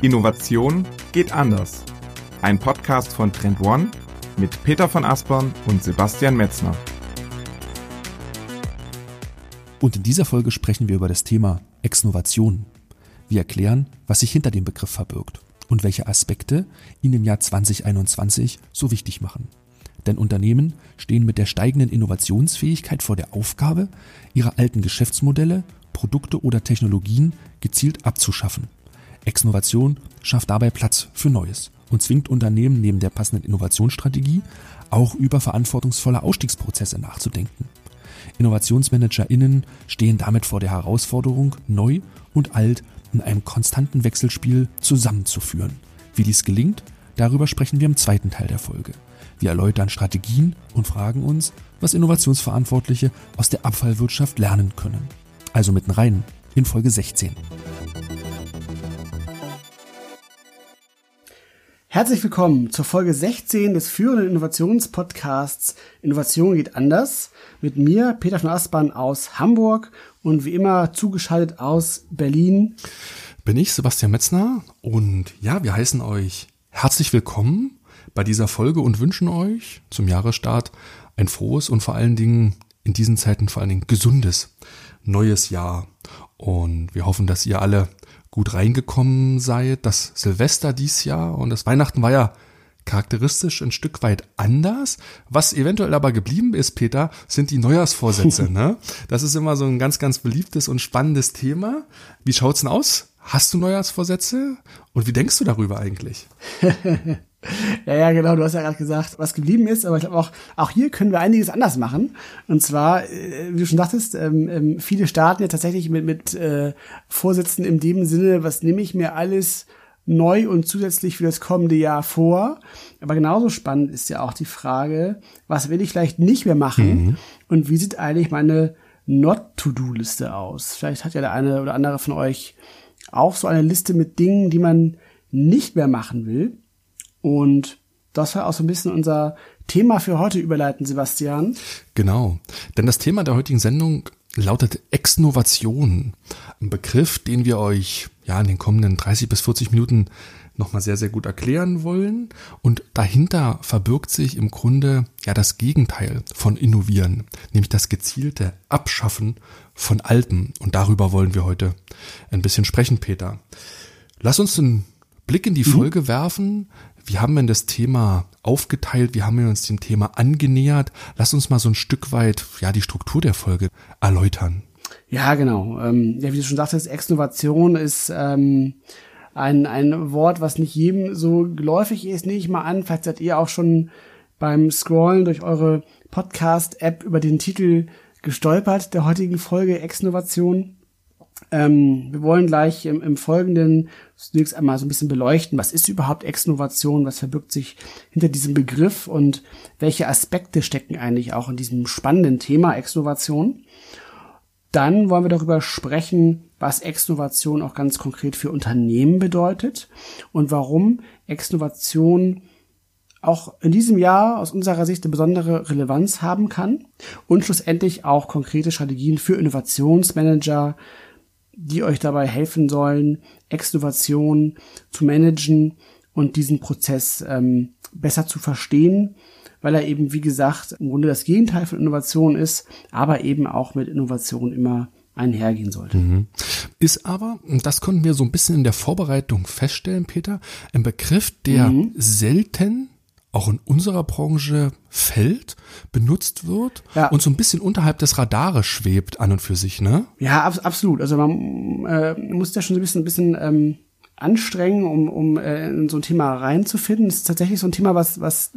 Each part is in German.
Innovation geht anders. Ein Podcast von Trend One mit Peter von Aspern und Sebastian Metzner. Und in dieser Folge sprechen wir über das Thema Exnovation. Wir erklären, was sich hinter dem Begriff verbirgt und welche Aspekte ihn im Jahr 2021 so wichtig machen. Denn Unternehmen stehen mit der steigenden Innovationsfähigkeit vor der Aufgabe, ihre alten Geschäftsmodelle, Produkte oder Technologien gezielt abzuschaffen. Exnovation schafft dabei Platz für Neues und zwingt Unternehmen neben der passenden Innovationsstrategie auch über verantwortungsvolle Ausstiegsprozesse nachzudenken. InnovationsmanagerInnen stehen damit vor der Herausforderung, neu und alt in einem konstanten Wechselspiel zusammenzuführen. Wie dies gelingt, darüber sprechen wir im zweiten Teil der Folge. Wir erläutern Strategien und fragen uns, was Innovationsverantwortliche aus der Abfallwirtschaft lernen können. Also mitten rein in Folge 16. Herzlich willkommen zur Folge 16 des führenden Innovationspodcasts Innovation geht anders mit mir, Peter von Aspern aus Hamburg und wie immer zugeschaltet aus Berlin. Bin ich Sebastian Metzner und ja, wir heißen euch herzlich willkommen bei dieser Folge und wünschen euch zum Jahresstart ein frohes und vor allen Dingen in diesen Zeiten vor allen Dingen gesundes neues Jahr. Und wir hoffen, dass ihr alle gut reingekommen seid. Das Silvester dies Jahr und das Weihnachten war ja charakteristisch ein Stück weit anders. Was eventuell aber geblieben ist, Peter, sind die Neujahrsvorsätze. ne? Das ist immer so ein ganz, ganz beliebtes und spannendes Thema. Wie schaut's denn aus? Hast du Neujahrsvorsätze? Und wie denkst du darüber eigentlich? Ja, ja, genau. Du hast ja gerade gesagt, was geblieben ist, aber ich glaube auch, auch hier können wir einiges anders machen. Und zwar, äh, wie du schon sagtest, ähm, ähm, viele starten ja tatsächlich mit, mit äh, Vorsätzen in dem Sinne, was nehme ich mir alles neu und zusätzlich für das kommende Jahr vor. Aber genauso spannend ist ja auch die Frage, was will ich vielleicht nicht mehr machen mhm. und wie sieht eigentlich meine Not-to-Do-Liste aus? Vielleicht hat ja der eine oder andere von euch auch so eine Liste mit Dingen, die man nicht mehr machen will. Und das soll auch so ein bisschen unser Thema für heute überleiten, Sebastian. Genau. Denn das Thema der heutigen Sendung lautet Exnovation. Ein Begriff, den wir euch ja in den kommenden 30 bis 40 Minuten nochmal sehr, sehr gut erklären wollen. Und dahinter verbirgt sich im Grunde ja das Gegenteil von Innovieren, nämlich das gezielte Abschaffen von Alten. Und darüber wollen wir heute ein bisschen sprechen, Peter. Lass uns einen Blick in die mhm. Folge werfen. Wie haben wir das Thema aufgeteilt? Wie haben wir uns dem Thema angenähert? Lass uns mal so ein Stück weit, ja, die Struktur der Folge erläutern. Ja, genau. Ähm, ja, wie du schon sagtest, Exnovation ist ähm, ein, ein Wort, was nicht jedem so geläufig ist, nehme ich mal an. Vielleicht seid ihr auch schon beim Scrollen durch eure Podcast-App über den Titel gestolpert der heutigen Folge Exnovation. Ähm, wir wollen gleich im, im Folgenden zunächst einmal so ein bisschen beleuchten, was ist überhaupt Exnovation, was verbirgt sich hinter diesem Begriff und welche Aspekte stecken eigentlich auch in diesem spannenden Thema Exnovation. Dann wollen wir darüber sprechen, was Exnovation auch ganz konkret für Unternehmen bedeutet und warum Exnovation auch in diesem Jahr aus unserer Sicht eine besondere Relevanz haben kann und schlussendlich auch konkrete Strategien für Innovationsmanager, die euch dabei helfen sollen, Exnovation zu managen und diesen Prozess ähm, besser zu verstehen, weil er eben, wie gesagt, im Grunde das Gegenteil von Innovation ist, aber eben auch mit Innovation immer einhergehen sollte. Mhm. Ist aber, das konnten wir so ein bisschen in der Vorbereitung feststellen, Peter, ein Begriff, der mhm. selten auch in unserer Branche fällt, benutzt wird ja. und so ein bisschen unterhalb des Radares schwebt an und für sich, ne? Ja, ab, absolut. Also man äh, muss ja schon so ein bisschen, ein bisschen ähm, anstrengen, um, um äh, in so ein Thema reinzufinden. Es ist tatsächlich so ein Thema, was, was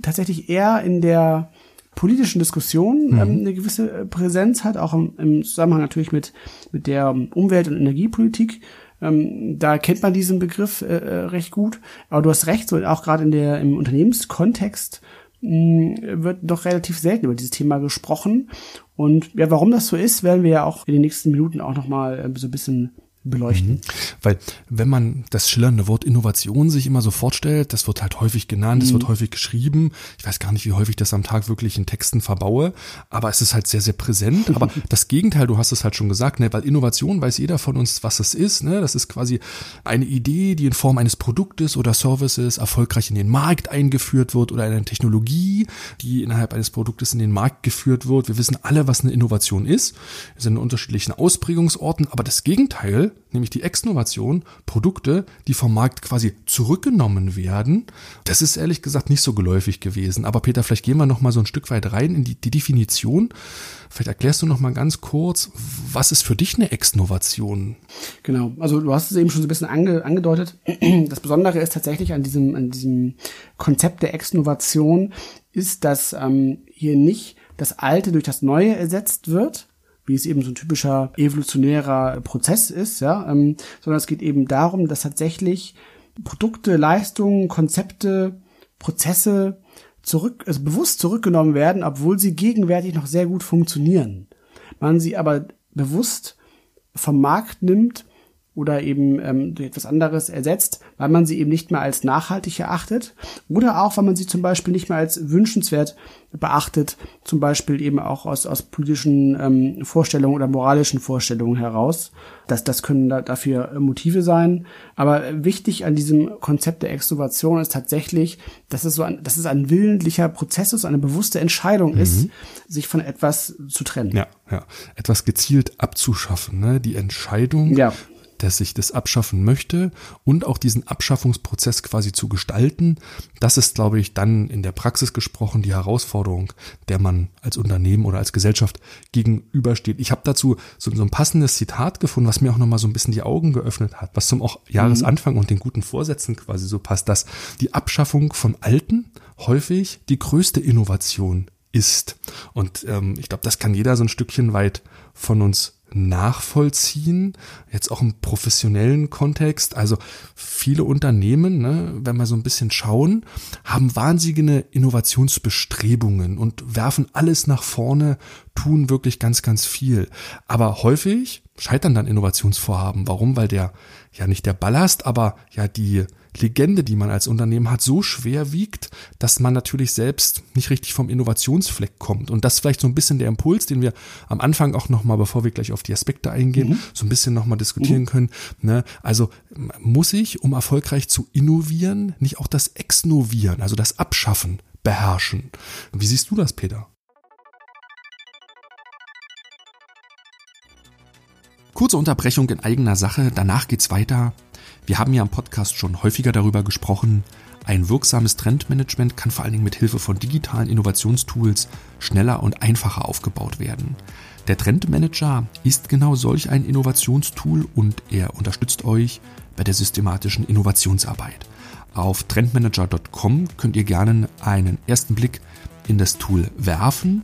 tatsächlich eher in der politischen Diskussion mhm. ähm, eine gewisse äh, Präsenz hat, auch im, im Zusammenhang natürlich mit, mit der Umwelt- und Energiepolitik. Ähm, da kennt man diesen Begriff äh, äh, recht gut. Aber du hast recht, so auch gerade in der im Unternehmenskontext mh, mm, wird doch relativ selten über dieses Thema gesprochen. Und ja, warum das so ist, werden wir ja auch in den nächsten Minuten auch nochmal äh, so ein bisschen beleuchten. Mhm. Weil wenn man das schillernde Wort Innovation sich immer so fortstellt, das wird halt häufig genannt, es mhm. wird häufig geschrieben. Ich weiß gar nicht, wie häufig das am Tag wirklich in Texten verbaue, aber es ist halt sehr, sehr präsent. Aber das Gegenteil, du hast es halt schon gesagt, ne, weil Innovation weiß jeder von uns, was es ist. Ne? Das ist quasi eine Idee, die in Form eines Produktes oder Services erfolgreich in den Markt eingeführt wird oder eine Technologie, die innerhalb eines Produktes in den Markt geführt wird. Wir wissen alle, was eine Innovation ist. Wir sind in unterschiedlichen Ausprägungsorten, aber das Gegenteil nämlich die Exnovation, Produkte, die vom Markt quasi zurückgenommen werden. Das ist ehrlich gesagt nicht so geläufig gewesen. Aber Peter, vielleicht gehen wir noch mal so ein Stück weit rein in die, die Definition. Vielleicht erklärst du noch mal ganz kurz, was ist für dich eine Exnovation? Genau, also du hast es eben schon so ein bisschen ange, angedeutet. Das Besondere ist tatsächlich an diesem, an diesem Konzept der Exnovation, ist, dass ähm, hier nicht das Alte durch das Neue ersetzt wird, wie es eben so ein typischer evolutionärer Prozess ist, ja, ähm, sondern es geht eben darum, dass tatsächlich Produkte, Leistungen, Konzepte, Prozesse zurück, also bewusst zurückgenommen werden, obwohl sie gegenwärtig noch sehr gut funktionieren. Man sie aber bewusst vom Markt nimmt oder eben ähm, durch etwas anderes ersetzt, weil man sie eben nicht mehr als nachhaltig erachtet oder auch, weil man sie zum Beispiel nicht mehr als wünschenswert beachtet, zum Beispiel eben auch aus, aus politischen ähm, Vorstellungen oder moralischen Vorstellungen heraus. Das, das können da, dafür Motive sein. Aber wichtig an diesem Konzept der Extrovation ist tatsächlich, dass es so ein, dass es ein willentlicher Prozess ist, eine bewusste Entscheidung mhm. ist, sich von etwas zu trennen. Ja, ja. Etwas gezielt abzuschaffen, ne? Die Entscheidung, ja dass ich das abschaffen möchte und auch diesen Abschaffungsprozess quasi zu gestalten. Das ist, glaube ich, dann in der Praxis gesprochen die Herausforderung, der man als Unternehmen oder als Gesellschaft gegenübersteht. Ich habe dazu so, so, ein passendes Zitat gefunden, was mir auch nochmal so ein bisschen die Augen geöffnet hat, was zum auch Jahresanfang und den guten Vorsätzen quasi so passt, dass die Abschaffung von Alten häufig die größte Innovation ist. Und ähm, ich glaube, das kann jeder so ein Stückchen weit von uns nachvollziehen, jetzt auch im professionellen Kontext. Also viele Unternehmen, ne, wenn wir so ein bisschen schauen, haben wahnsinnige Innovationsbestrebungen und werfen alles nach vorne, tun wirklich ganz, ganz viel. Aber häufig scheitern dann Innovationsvorhaben. Warum? Weil der, ja nicht der Ballast, aber ja die, Legende, die man als Unternehmen hat, so schwer wiegt, dass man natürlich selbst nicht richtig vom Innovationsfleck kommt. Und das ist vielleicht so ein bisschen der Impuls, den wir am Anfang auch nochmal, bevor wir gleich auf die Aspekte eingehen, mhm. so ein bisschen nochmal diskutieren mhm. können. Ne? Also muss ich, um erfolgreich zu innovieren, nicht auch das Exnovieren, also das Abschaffen beherrschen? Wie siehst du das, Peter? Kurze Unterbrechung in eigener Sache, danach geht's weiter wir haben ja im Podcast schon häufiger darüber gesprochen, ein wirksames Trendmanagement kann vor allen Dingen mit Hilfe von digitalen Innovationstools schneller und einfacher aufgebaut werden. Der Trendmanager ist genau solch ein Innovationstool und er unterstützt euch bei der systematischen Innovationsarbeit. Auf trendmanager.com könnt ihr gerne einen ersten Blick in das Tool werfen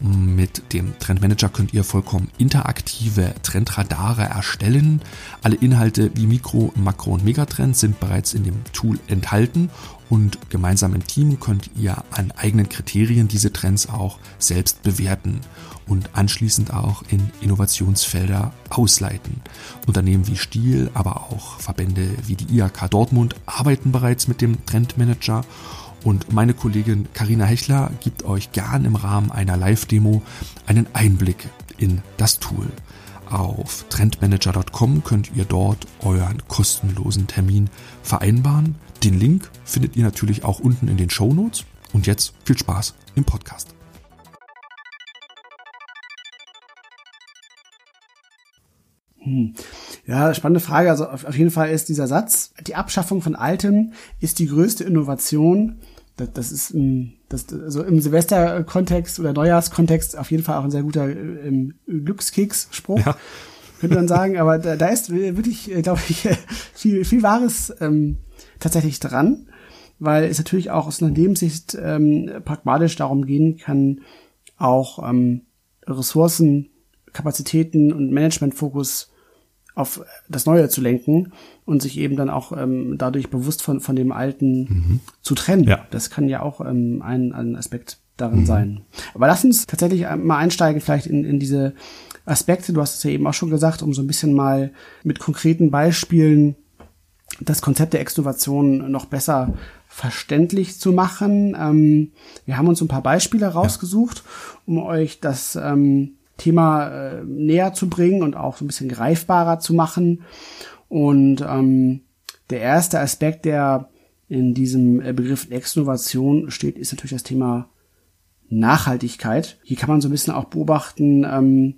mit dem Trendmanager könnt ihr vollkommen interaktive Trendradare erstellen. Alle Inhalte wie Mikro, Makro und Megatrends sind bereits in dem Tool enthalten und gemeinsam im Team könnt ihr an eigenen Kriterien diese Trends auch selbst bewerten und anschließend auch in Innovationsfelder ausleiten. Unternehmen wie Stiel, aber auch Verbände wie die IAK Dortmund arbeiten bereits mit dem Trendmanager und meine Kollegin Karina Hechler gibt euch gern im Rahmen einer Live-Demo einen Einblick in das Tool. Auf trendmanager.com könnt ihr dort euren kostenlosen Termin vereinbaren. Den Link findet ihr natürlich auch unten in den Show Notes. Und jetzt viel Spaß im Podcast. Hm. Ja, spannende Frage. Also auf, auf jeden Fall ist dieser Satz, die Abschaffung von Altem ist die größte Innovation, das, das ist ein, das, also im Silvester-Kontext oder Neujahrskontext auf jeden Fall auch ein sehr guter ähm, Glückskeks-Spruch. Ja. Könnte man sagen, aber da, da ist wirklich, äh, glaube ich, viel, viel Wahres ähm, tatsächlich dran, weil es natürlich auch aus einer Lebenssicht ähm, pragmatisch darum gehen kann, auch ähm, Ressourcen, Kapazitäten und Managementfokus auf das Neue zu lenken und sich eben dann auch ähm, dadurch bewusst von, von dem Alten mhm. zu trennen. Ja. Das kann ja auch ähm, ein, ein Aspekt darin mhm. sein. Aber lass uns tatsächlich mal einsteigen vielleicht in, in diese Aspekte. Du hast es ja eben auch schon gesagt, um so ein bisschen mal mit konkreten Beispielen das Konzept der Extrovation noch besser verständlich zu machen. Ähm, wir haben uns ein paar Beispiele rausgesucht, um euch das ähm, Thema äh, näher zu bringen und auch so ein bisschen greifbarer zu machen. Und ähm, der erste Aspekt, der in diesem äh, Begriff Exnovation steht, ist natürlich das Thema Nachhaltigkeit. Hier kann man so ein bisschen auch beobachten, ähm,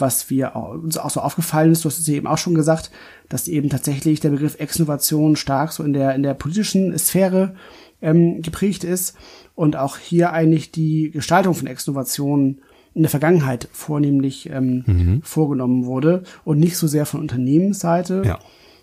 was wir uns auch so aufgefallen ist, du hast es eben auch schon gesagt, dass eben tatsächlich der Begriff Exnovation stark so in der, in der politischen Sphäre ähm, geprägt ist und auch hier eigentlich die Gestaltung von Exnovation in der Vergangenheit vornehmlich ähm, mhm. vorgenommen wurde und nicht so sehr von Unternehmensseite. Ja.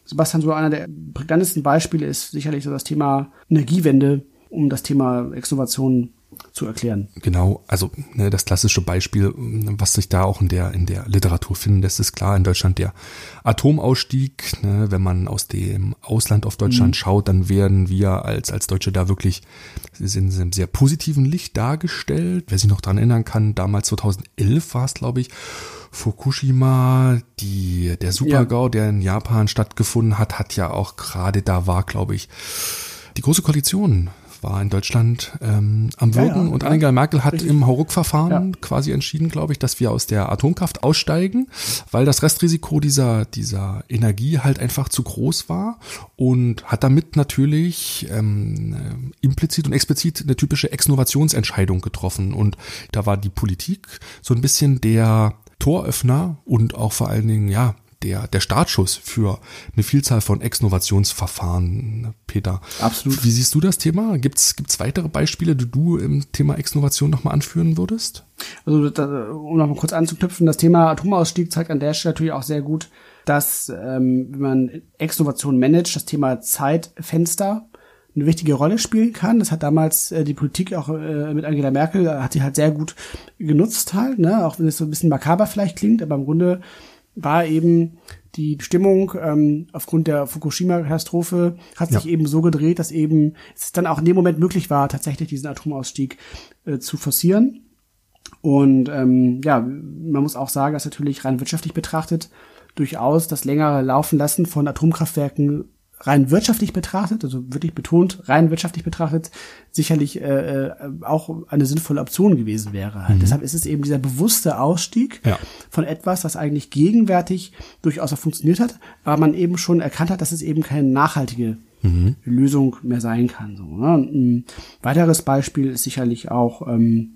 Sebastian, so einer der prägnantesten Beispiele ist sicherlich so das Thema Energiewende, um das Thema Exnovation zu erklären. Genau, also ne, das klassische Beispiel, was sich da auch in der in der Literatur finden lässt, ist klar in Deutschland der Atomausstieg. Ne, wenn man aus dem Ausland auf Deutschland mhm. schaut, dann werden wir als als Deutsche da wirklich in einem sehr positiven Licht dargestellt. Wer sich noch dran erinnern kann, damals 2011 war es, glaube ich, Fukushima, die der Supergau, ja. der in Japan stattgefunden hat, hat ja auch gerade da war, glaube ich, die große Koalition war in Deutschland ähm, am Wirken ja, ja, und Angela Merkel hat richtig. im Hauruck-Verfahren ja. quasi entschieden, glaube ich, dass wir aus der Atomkraft aussteigen, weil das Restrisiko dieser, dieser Energie halt einfach zu groß war und hat damit natürlich ähm, implizit und explizit eine typische Exnovationsentscheidung getroffen. Und da war die Politik so ein bisschen der Toröffner und auch vor allen Dingen, ja, der, der Startschuss für eine Vielzahl von Exnovationsverfahren, Peter. Absolut. Wie siehst du das Thema? Gibt es weitere Beispiele, die du im Thema Exnovation nochmal anführen würdest? Also, da, um nochmal kurz anzuknüpfen, das Thema Atomausstieg zeigt an der Stelle natürlich auch sehr gut, dass, ähm, wenn man Exnovation managt, das Thema Zeitfenster eine wichtige Rolle spielen kann. Das hat damals äh, die Politik auch äh, mit Angela Merkel, hat sie halt sehr gut genutzt halt, ne? auch wenn es so ein bisschen makaber vielleicht klingt, aber im Grunde war eben die Stimmung ähm, aufgrund der Fukushima-Katastrophe hat sich ja. eben so gedreht, dass eben es dann auch in dem Moment möglich war, tatsächlich diesen Atomausstieg äh, zu forcieren. Und ähm, ja, man muss auch sagen, dass natürlich rein wirtschaftlich betrachtet durchaus das längere Laufen lassen von Atomkraftwerken rein wirtschaftlich betrachtet, also wirklich betont, rein wirtschaftlich betrachtet, sicherlich äh, äh, auch eine sinnvolle Option gewesen wäre. Mhm. Deshalb ist es eben dieser bewusste Ausstieg ja. von etwas, was eigentlich gegenwärtig durchaus auch funktioniert hat, aber man eben schon erkannt hat, dass es eben keine nachhaltige mhm. Lösung mehr sein kann. So, ne? Ein weiteres Beispiel ist sicherlich auch ähm,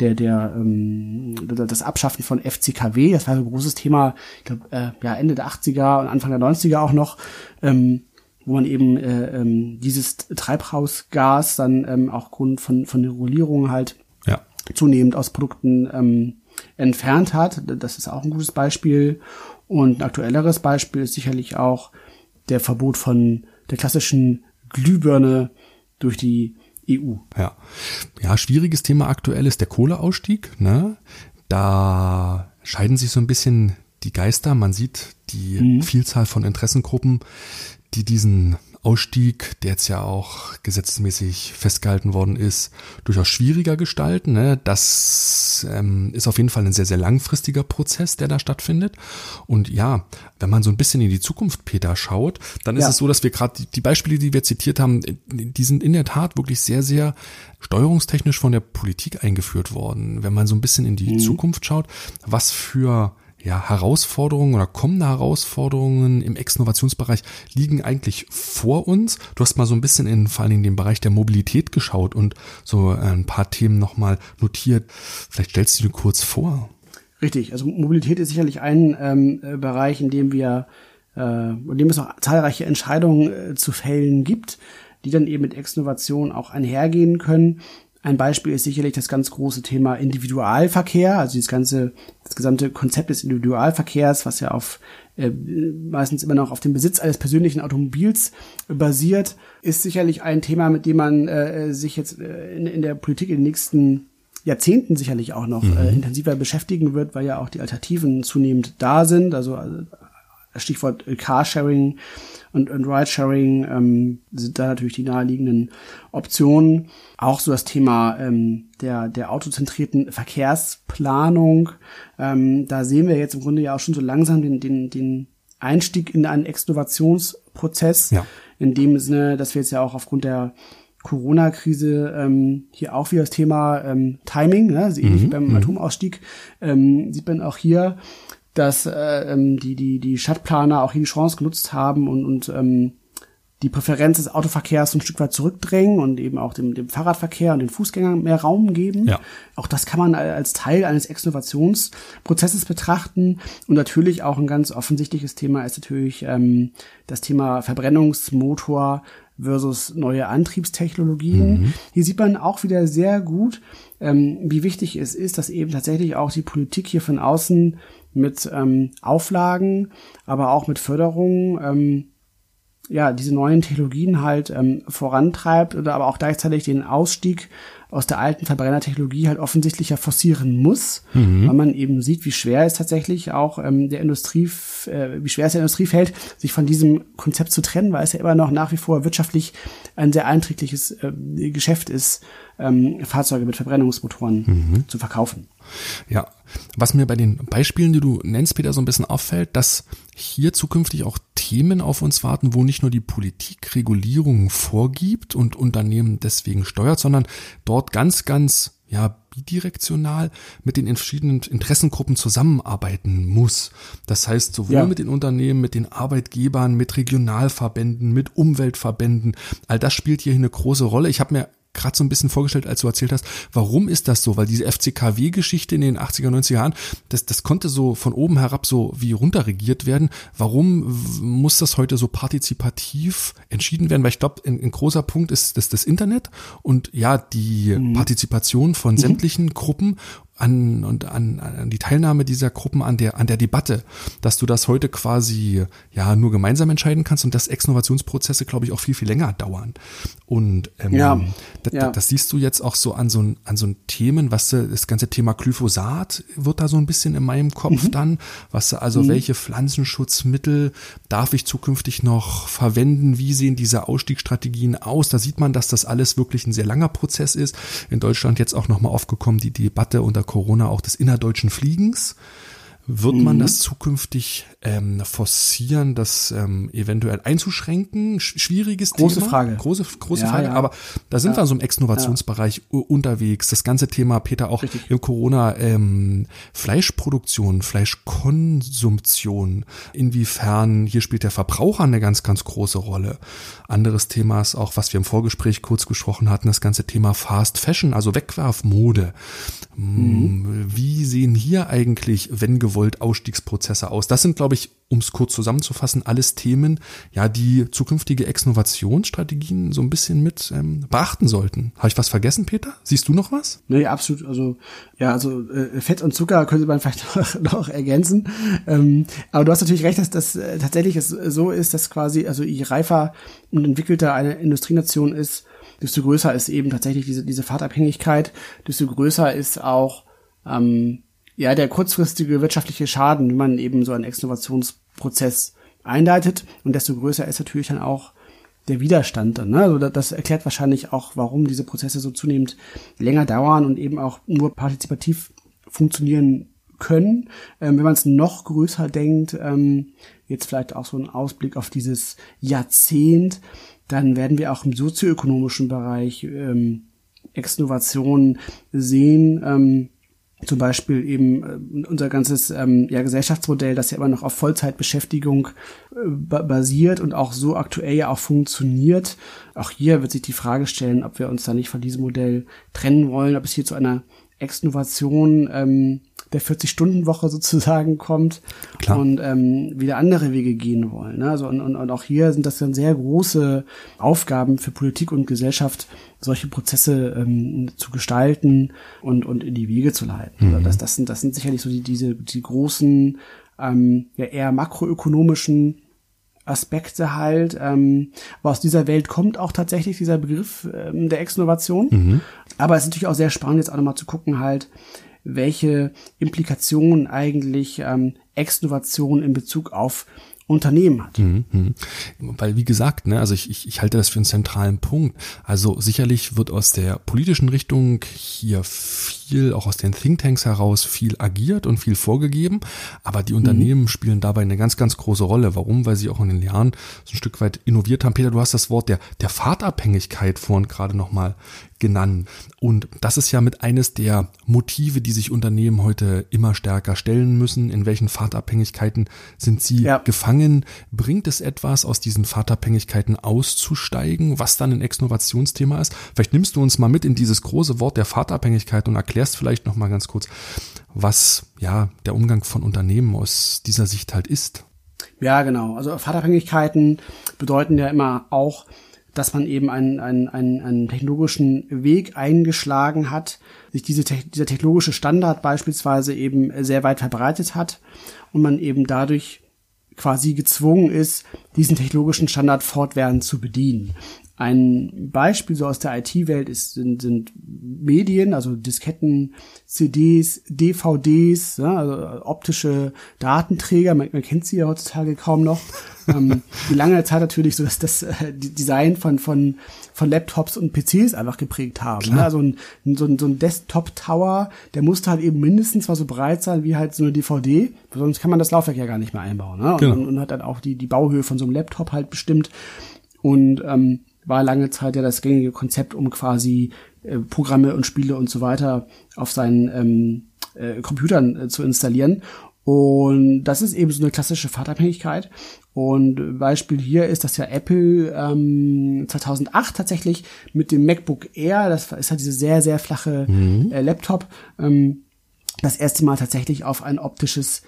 der, der, ähm, das Abschaffen von FCKW, das war ein großes Thema, ich glaube, äh, ja, Ende der 80er und Anfang der 90er auch noch, ähm, wo man eben äh, ähm, dieses Treibhausgas dann ähm, auch Grund von, von der Regulierung halt ja. zunehmend aus Produkten ähm, entfernt hat. Das ist auch ein gutes Beispiel. Und ein aktuelleres Beispiel ist sicherlich auch der Verbot von der klassischen Glühbirne durch die EU. Ja, ja schwieriges Thema aktuell ist der Kohleausstieg. Ne? Da scheiden sich so ein bisschen die Geister. Man sieht die mhm. Vielzahl von Interessengruppen, die diesen Ausstieg, der jetzt ja auch gesetzmäßig festgehalten worden ist, durchaus schwieriger gestalten. Ne? Das ähm, ist auf jeden Fall ein sehr, sehr langfristiger Prozess, der da stattfindet. Und ja, wenn man so ein bisschen in die Zukunft, Peter, schaut, dann ist ja. es so, dass wir gerade die, die Beispiele, die wir zitiert haben, die sind in der Tat wirklich sehr, sehr steuerungstechnisch von der Politik eingeführt worden. Wenn man so ein bisschen in die mhm. Zukunft schaut, was für ja, Herausforderungen oder kommende Herausforderungen im Exnovationsbereich liegen eigentlich vor uns. Du hast mal so ein bisschen in vor allen Dingen den Bereich der Mobilität geschaut und so ein paar Themen nochmal notiert. Vielleicht stellst du dir kurz vor. Richtig, also Mobilität ist sicherlich ein ähm, äh, Bereich, in dem wir, äh, in dem es auch zahlreiche Entscheidungen äh, zu fällen gibt, die dann eben mit Exnovation auch einhergehen können. Ein Beispiel ist sicherlich das ganz große Thema Individualverkehr, also das ganze, das gesamte Konzept des Individualverkehrs, was ja auf äh, meistens immer noch auf dem Besitz eines persönlichen Automobils basiert, ist sicherlich ein Thema, mit dem man äh, sich jetzt äh, in, in der Politik in den nächsten Jahrzehnten sicherlich auch noch mhm. äh, intensiver beschäftigen wird, weil ja auch die Alternativen zunehmend da sind. Also Stichwort Carsharing und, und Ridesharing ähm, sind da natürlich die naheliegenden Optionen. Auch so das Thema ähm, der, der autozentrierten Verkehrsplanung. Ähm, da sehen wir jetzt im Grunde ja auch schon so langsam den, den, den Einstieg in einen Exnovationsprozess. Ja. In dem Sinne, dass wir jetzt ja auch aufgrund der Corona-Krise ähm, hier auch wieder das Thema ähm, Timing, ne? also ähnlich mhm, beim mhm. Atomausstieg, ähm, sieht man auch hier, dass äh, ähm, die, die, die Stadtplaner auch hier die Chance genutzt haben und, und ähm, die Präferenz des Autoverkehrs ein Stück weit zurückdrängen und eben auch dem, dem Fahrradverkehr und den Fußgängern mehr Raum geben. Ja. Auch das kann man als Teil eines Exnovationsprozesses betrachten. Und natürlich auch ein ganz offensichtliches Thema ist natürlich ähm, das Thema Verbrennungsmotor versus neue Antriebstechnologien. Mhm. Hier sieht man auch wieder sehr gut, ähm, wie wichtig es ist, dass eben tatsächlich auch die Politik hier von außen mit ähm, Auflagen, aber auch mit Förderungen ähm, ja diese neuen Technologien halt ähm, vorantreibt oder aber auch gleichzeitig den Ausstieg aus der alten Verbrennertechnologie halt offensichtlich ja forcieren muss, mhm. weil man eben sieht, wie schwer es tatsächlich auch ähm, der Industrie, äh, wie schwer es der Industrie fällt, sich von diesem Konzept zu trennen, weil es ja immer noch nach wie vor wirtschaftlich ein sehr einträgliches äh, Geschäft ist, ähm, Fahrzeuge mit Verbrennungsmotoren mhm. zu verkaufen. Ja, was mir bei den Beispielen, die du nennst, Peter, so ein bisschen auffällt, dass hier zukünftig auch Themen auf uns warten, wo nicht nur die Politik Regulierungen vorgibt und Unternehmen deswegen steuert, sondern dort ganz, ganz ja, bidirektional mit den verschiedenen Interessengruppen zusammenarbeiten muss. Das heißt, sowohl ja. mit den Unternehmen, mit den Arbeitgebern, mit Regionalverbänden, mit Umweltverbänden, all das spielt hier eine große Rolle. Ich habe mir gerade so ein bisschen vorgestellt, als du erzählt hast, warum ist das so? Weil diese FCKW-Geschichte in den 80er, 90er Jahren, das, das konnte so von oben herab so wie runterregiert werden. Warum muss das heute so partizipativ entschieden werden? Weil ich glaube, ein, ein, großer Punkt ist das, das Internet und ja, die mhm. Partizipation von mhm. sämtlichen Gruppen an und an, an die Teilnahme dieser Gruppen an der an der Debatte, dass du das heute quasi ja nur gemeinsam entscheiden kannst und dass Exnovationsprozesse, glaube ich, auch viel viel länger dauern. Und ähm, ja, ja. das siehst du jetzt auch so an so an so Themen, was das ganze Thema Glyphosat wird da so ein bisschen in meinem Kopf mhm. dann, was also mhm. welche Pflanzenschutzmittel darf ich zukünftig noch verwenden? Wie sehen diese Ausstiegsstrategien aus? Da sieht man, dass das alles wirklich ein sehr langer Prozess ist. In Deutschland jetzt auch nochmal aufgekommen die Debatte unter Corona auch des innerdeutschen Fliegens. Wird man mhm. das zukünftig ähm, forcieren, das ähm, eventuell einzuschränken? Schwieriges große Thema. Frage. Große, große ja, Frage. Ja. Aber da sind ja. wir so im Exnovationsbereich unterwegs. Das ganze Thema, Peter, auch Richtig. im Corona, ähm, Fleischproduktion, Fleischkonsumtion. Inwiefern, hier spielt der Verbraucher eine ganz, ganz große Rolle. Anderes Thema ist auch, was wir im Vorgespräch kurz gesprochen hatten, das ganze Thema Fast Fashion, also Wegwerfmode. Mhm. Wie sehen hier eigentlich, wenn gewollt, Ausstiegsprozesse aus? Das sind, glaube ich, um es kurz zusammenzufassen, alles Themen, ja, die zukünftige Exnovationsstrategien so ein bisschen mit ähm, beachten sollten. Habe ich was vergessen, Peter? Siehst du noch was? Nee, absolut. Also ja, also äh, Fett und Zucker könnte man vielleicht noch, noch ergänzen. Ähm, aber du hast natürlich recht, dass das äh, tatsächlich es so ist, dass quasi, also je reifer und entwickelter eine Industrienation ist, desto größer ist eben tatsächlich diese, diese Fahrtabhängigkeit, desto größer ist auch ähm, ja der kurzfristige wirtschaftliche Schaden, wenn man eben so einen Exnovationsprozess einleitet und desto größer ist natürlich dann auch der Widerstand dann. Ne? Also das erklärt wahrscheinlich auch, warum diese Prozesse so zunehmend länger dauern und eben auch nur partizipativ funktionieren können. Ähm, wenn man es noch größer denkt, ähm, jetzt vielleicht auch so ein Ausblick auf dieses Jahrzehnt, dann werden wir auch im sozioökonomischen Bereich ähm, Exnovationen sehen. Ähm, zum Beispiel eben äh, unser ganzes ähm, ja, Gesellschaftsmodell, das ja immer noch auf Vollzeitbeschäftigung äh, basiert und auch so aktuell ja auch funktioniert. Auch hier wird sich die Frage stellen, ob wir uns da nicht von diesem Modell trennen wollen, ob es hier zu einer Exnovation ähm, der 40-Stunden-Woche sozusagen kommt Klar. und ähm, wieder andere Wege gehen wollen. Ne? Also, und, und, und auch hier sind das dann sehr große Aufgaben für Politik und Gesellschaft, solche Prozesse ähm, zu gestalten und, und in die Wege zu leiten. Mhm. Also das, das, sind, das sind sicherlich so die, diese, die großen, ähm, ja eher makroökonomischen Aspekte halt. Ähm, aber aus dieser Welt kommt auch tatsächlich dieser Begriff ähm, der Exnovation. Mhm. Aber es ist natürlich auch sehr spannend, jetzt auch nochmal zu gucken halt, welche Implikationen eigentlich ähm, Exnovation in Bezug auf Unternehmen hat. Mhm, mhm. Weil, wie gesagt, ne, also ich, ich, ich halte das für einen zentralen Punkt. Also sicherlich wird aus der politischen Richtung hier viel, auch aus den Thinktanks heraus, viel agiert und viel vorgegeben. Aber die Unternehmen mhm. spielen dabei eine ganz, ganz große Rolle. Warum? Weil sie auch in den Jahren so ein Stück weit innoviert haben. Peter, du hast das Wort der, der Fahrtabhängigkeit vorhin gerade nochmal genannt. Und das ist ja mit eines der Motive, die sich Unternehmen heute immer stärker stellen müssen. In welchen Fahrtabhängigkeiten sind sie ja. gefangen? Bringt es etwas, aus diesen Fahrtabhängigkeiten auszusteigen, was dann ein Exnovationsthema ist? Vielleicht nimmst du uns mal mit in dieses große Wort der Fahrtabhängigkeit und erklärst vielleicht noch mal ganz kurz, was ja der Umgang von Unternehmen aus dieser Sicht halt ist. Ja, genau. Also Fahrtabhängigkeiten bedeuten ja immer auch, dass man eben einen, einen, einen, einen technologischen Weg eingeschlagen hat, sich diese, dieser technologische Standard beispielsweise eben sehr weit verbreitet hat und man eben dadurch quasi gezwungen ist, diesen technologischen Standard fortwährend zu bedienen. Ein Beispiel so aus der IT-Welt ist, sind, sind Medien, also Disketten, CDs, DVDs, ja, also optische Datenträger, man, man kennt sie ja heutzutage kaum noch. ähm, die lange Zeit natürlich so, dass das äh, Design von, von, von Laptops und PCs einfach geprägt haben. Ne? Also ein, so ein, so ein Desktop-Tower, der musste halt eben mindestens mal so breit sein wie halt so eine DVD, sonst kann man das Laufwerk ja gar nicht mehr einbauen. Ne? Und, genau. und, und hat dann auch die, die Bauhöhe von so einem Laptop halt bestimmt. Und ähm, war lange Zeit ja das gängige Konzept, um quasi äh, Programme und Spiele und so weiter auf seinen ähm, äh, Computern äh, zu installieren. Und das ist eben so eine klassische Fahrtabhängigkeit. Und Beispiel hier ist, dass ja Apple ähm, 2008 tatsächlich mit dem MacBook Air, das ist halt diese sehr, sehr flache mhm. äh, Laptop, ähm, das erste Mal tatsächlich auf ein optisches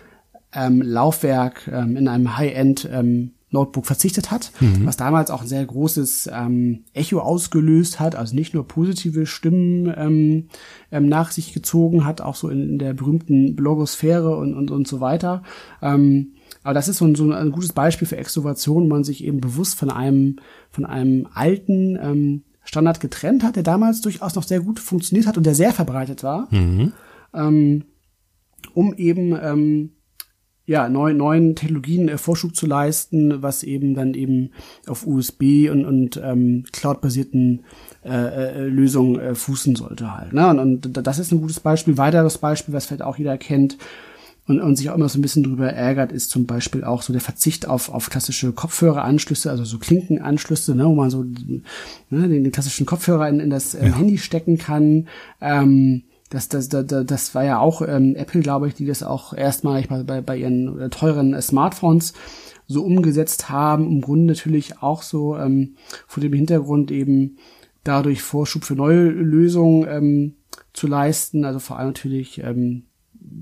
ähm, Laufwerk ähm, in einem High-End ähm, Notebook verzichtet hat, mhm. was damals auch ein sehr großes ähm, Echo ausgelöst hat, also nicht nur positive Stimmen ähm, ähm, nach sich gezogen hat, auch so in, in der berühmten Blogosphäre und, und, und so weiter. Ähm, aber das ist so ein, so ein gutes Beispiel für Extrovation, wo man sich eben bewusst von einem, von einem alten ähm, Standard getrennt hat, der damals durchaus noch sehr gut funktioniert hat und der sehr verbreitet war, mhm. ähm, um eben ähm, ja, neuen, neuen Technologien äh, Vorschub zu leisten, was eben dann eben auf USB und, und ähm, Cloud-basierten äh, äh, Lösungen äh, fußen sollte halt. Ne? Und, und das ist ein gutes Beispiel. Weiteres Beispiel, was vielleicht auch jeder kennt und, und sich auch immer so ein bisschen drüber ärgert, ist zum Beispiel auch so der Verzicht auf, auf klassische Kopfhöreranschlüsse, also so Klinkenanschlüsse, ne, wo man so ne, den, den klassischen Kopfhörer in, in das äh, ja. Handy stecken kann. Ähm, das, das, das, das war ja auch ähm, Apple, glaube ich, die das auch erstmalig bei, bei, bei ihren äh, teuren äh, Smartphones so umgesetzt haben. Im Grunde natürlich auch so ähm, vor dem Hintergrund eben dadurch Vorschub für neue Lösungen ähm, zu leisten. Also vor allem natürlich ähm,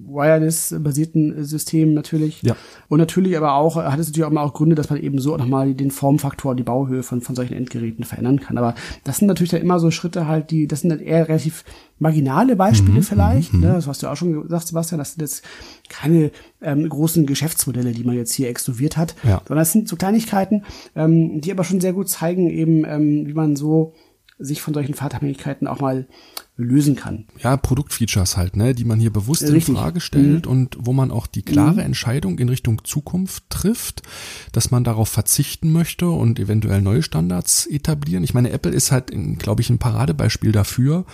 Wireless-basierten Systemen natürlich. Ja. Und natürlich aber auch, hat es natürlich auch immer auch Gründe, dass man eben so nochmal den Formfaktor, die Bauhöhe von, von solchen Endgeräten verändern kann. Aber das sind natürlich dann immer so Schritte halt, die, das sind dann eher relativ marginale Beispiele mhm, vielleicht. Mhm, ne? Das hast du auch schon gesagt, Sebastian, das sind jetzt keine ähm, großen Geschäftsmodelle, die man jetzt hier extroviert hat, ja. sondern das sind so Kleinigkeiten, ähm, die aber schon sehr gut zeigen eben, ähm, wie man so sich von solchen Fahrtabhängigkeiten auch mal lösen kann. Ja, Produktfeatures halt, ne, die man hier bewusst Richtig. in Frage stellt mhm. und wo man auch die klare mhm. Entscheidung in Richtung Zukunft trifft, dass man darauf verzichten möchte und eventuell neue Standards etablieren. Ich meine, Apple ist halt, glaube ich, ein Paradebeispiel dafür,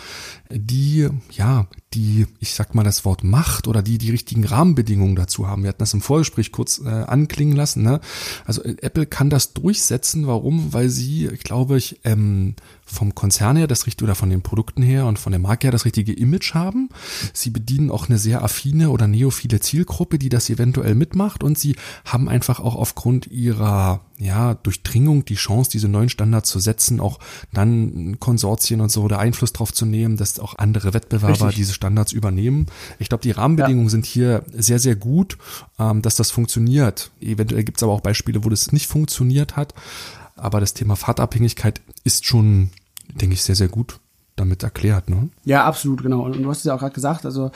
die, ja, die, ich sag mal das Wort Macht oder die die richtigen Rahmenbedingungen dazu haben. Wir hatten das im Vorgespräch kurz äh, anklingen lassen. Ne? Also äh, Apple kann das durchsetzen. Warum? Weil sie, glaube ich, ähm, vom Konzern her das richtige oder von den Produkten her und von der Marke her das richtige Image haben. Sie bedienen auch eine sehr affine oder neophile Zielgruppe, die das eventuell mitmacht und sie haben einfach auch aufgrund ihrer ja, Durchdringung die Chance, diese neuen Standards zu setzen, auch dann Konsortien und so oder Einfluss drauf zu nehmen, dass auch andere Wettbewerber Richtig. diese Standards übernehmen. Ich glaube, die Rahmenbedingungen ja. sind hier sehr, sehr gut, ähm, dass das funktioniert. Eventuell gibt es aber auch Beispiele, wo das nicht funktioniert hat. Aber das Thema Fahrtabhängigkeit ist schon, denke ich, sehr, sehr gut damit erklärt, ne? Ja, absolut, genau. Und du hast es ja auch gerade gesagt, also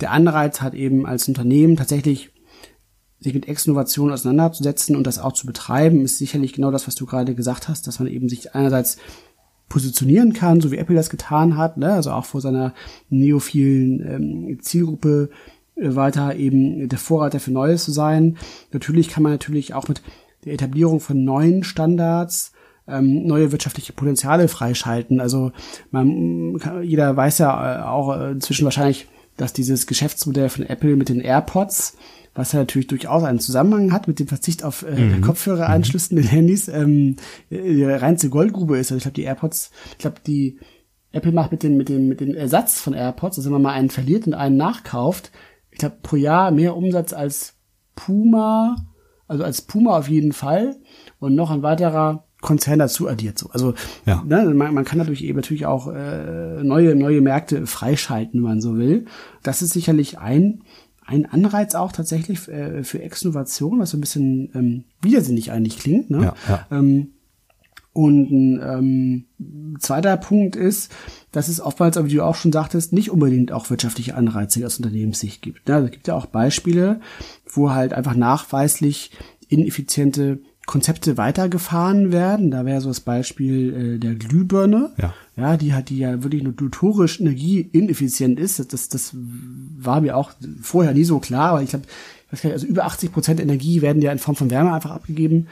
der Anreiz hat eben als Unternehmen tatsächlich sich mit Exinnovation auseinanderzusetzen und das auch zu betreiben, ist sicherlich genau das, was du gerade gesagt hast, dass man eben sich einerseits positionieren kann, so wie Apple das getan hat, ne? also auch vor seiner neophilen ähm, Zielgruppe weiter eben der Vorreiter für Neues zu sein. Natürlich kann man natürlich auch mit der Etablierung von neuen Standards ähm, neue wirtschaftliche Potenziale freischalten. Also man, jeder weiß ja äh, auch inzwischen wahrscheinlich, dass dieses Geschäftsmodell von Apple mit den AirPods was ja natürlich durchaus einen Zusammenhang hat mit dem Verzicht auf äh, mhm. Kopfhöreranschlüssen mhm. in Handys, ähm, die reinste Goldgrube ist. Also ich glaube, die AirPods, ich glaube, die Apple macht mit dem, mit dem, mit dem Ersatz von AirPods, also wenn man mal einen verliert und einen nachkauft, ich glaube, pro Jahr mehr Umsatz als Puma, also als Puma auf jeden Fall und noch ein weiterer Konzern dazu addiert. So. Also ja. ne, man, man kann dadurch eben natürlich auch äh, neue, neue Märkte freischalten, wenn man so will. Das ist sicherlich ein ein Anreiz auch tatsächlich äh, für Exnovation, was so ein bisschen ähm, widersinnig eigentlich klingt. Ne? Ja, ja. Ähm, und ein ähm, zweiter Punkt ist, dass es oftmals, wie du auch schon sagtest, nicht unbedingt auch wirtschaftliche Anreize aus Unternehmenssicht gibt. Ne? Also es gibt ja auch Beispiele, wo halt einfach nachweislich ineffiziente Konzepte weitergefahren werden. Da wäre so das Beispiel äh, der Glühbirne. Ja. ja, die hat die ja wirklich notorisch energieineffizient ist. Das, das, das war mir auch vorher nie so klar, aber ich glaube, also über 80 Prozent Energie werden ja in Form von Wärme einfach abgegeben.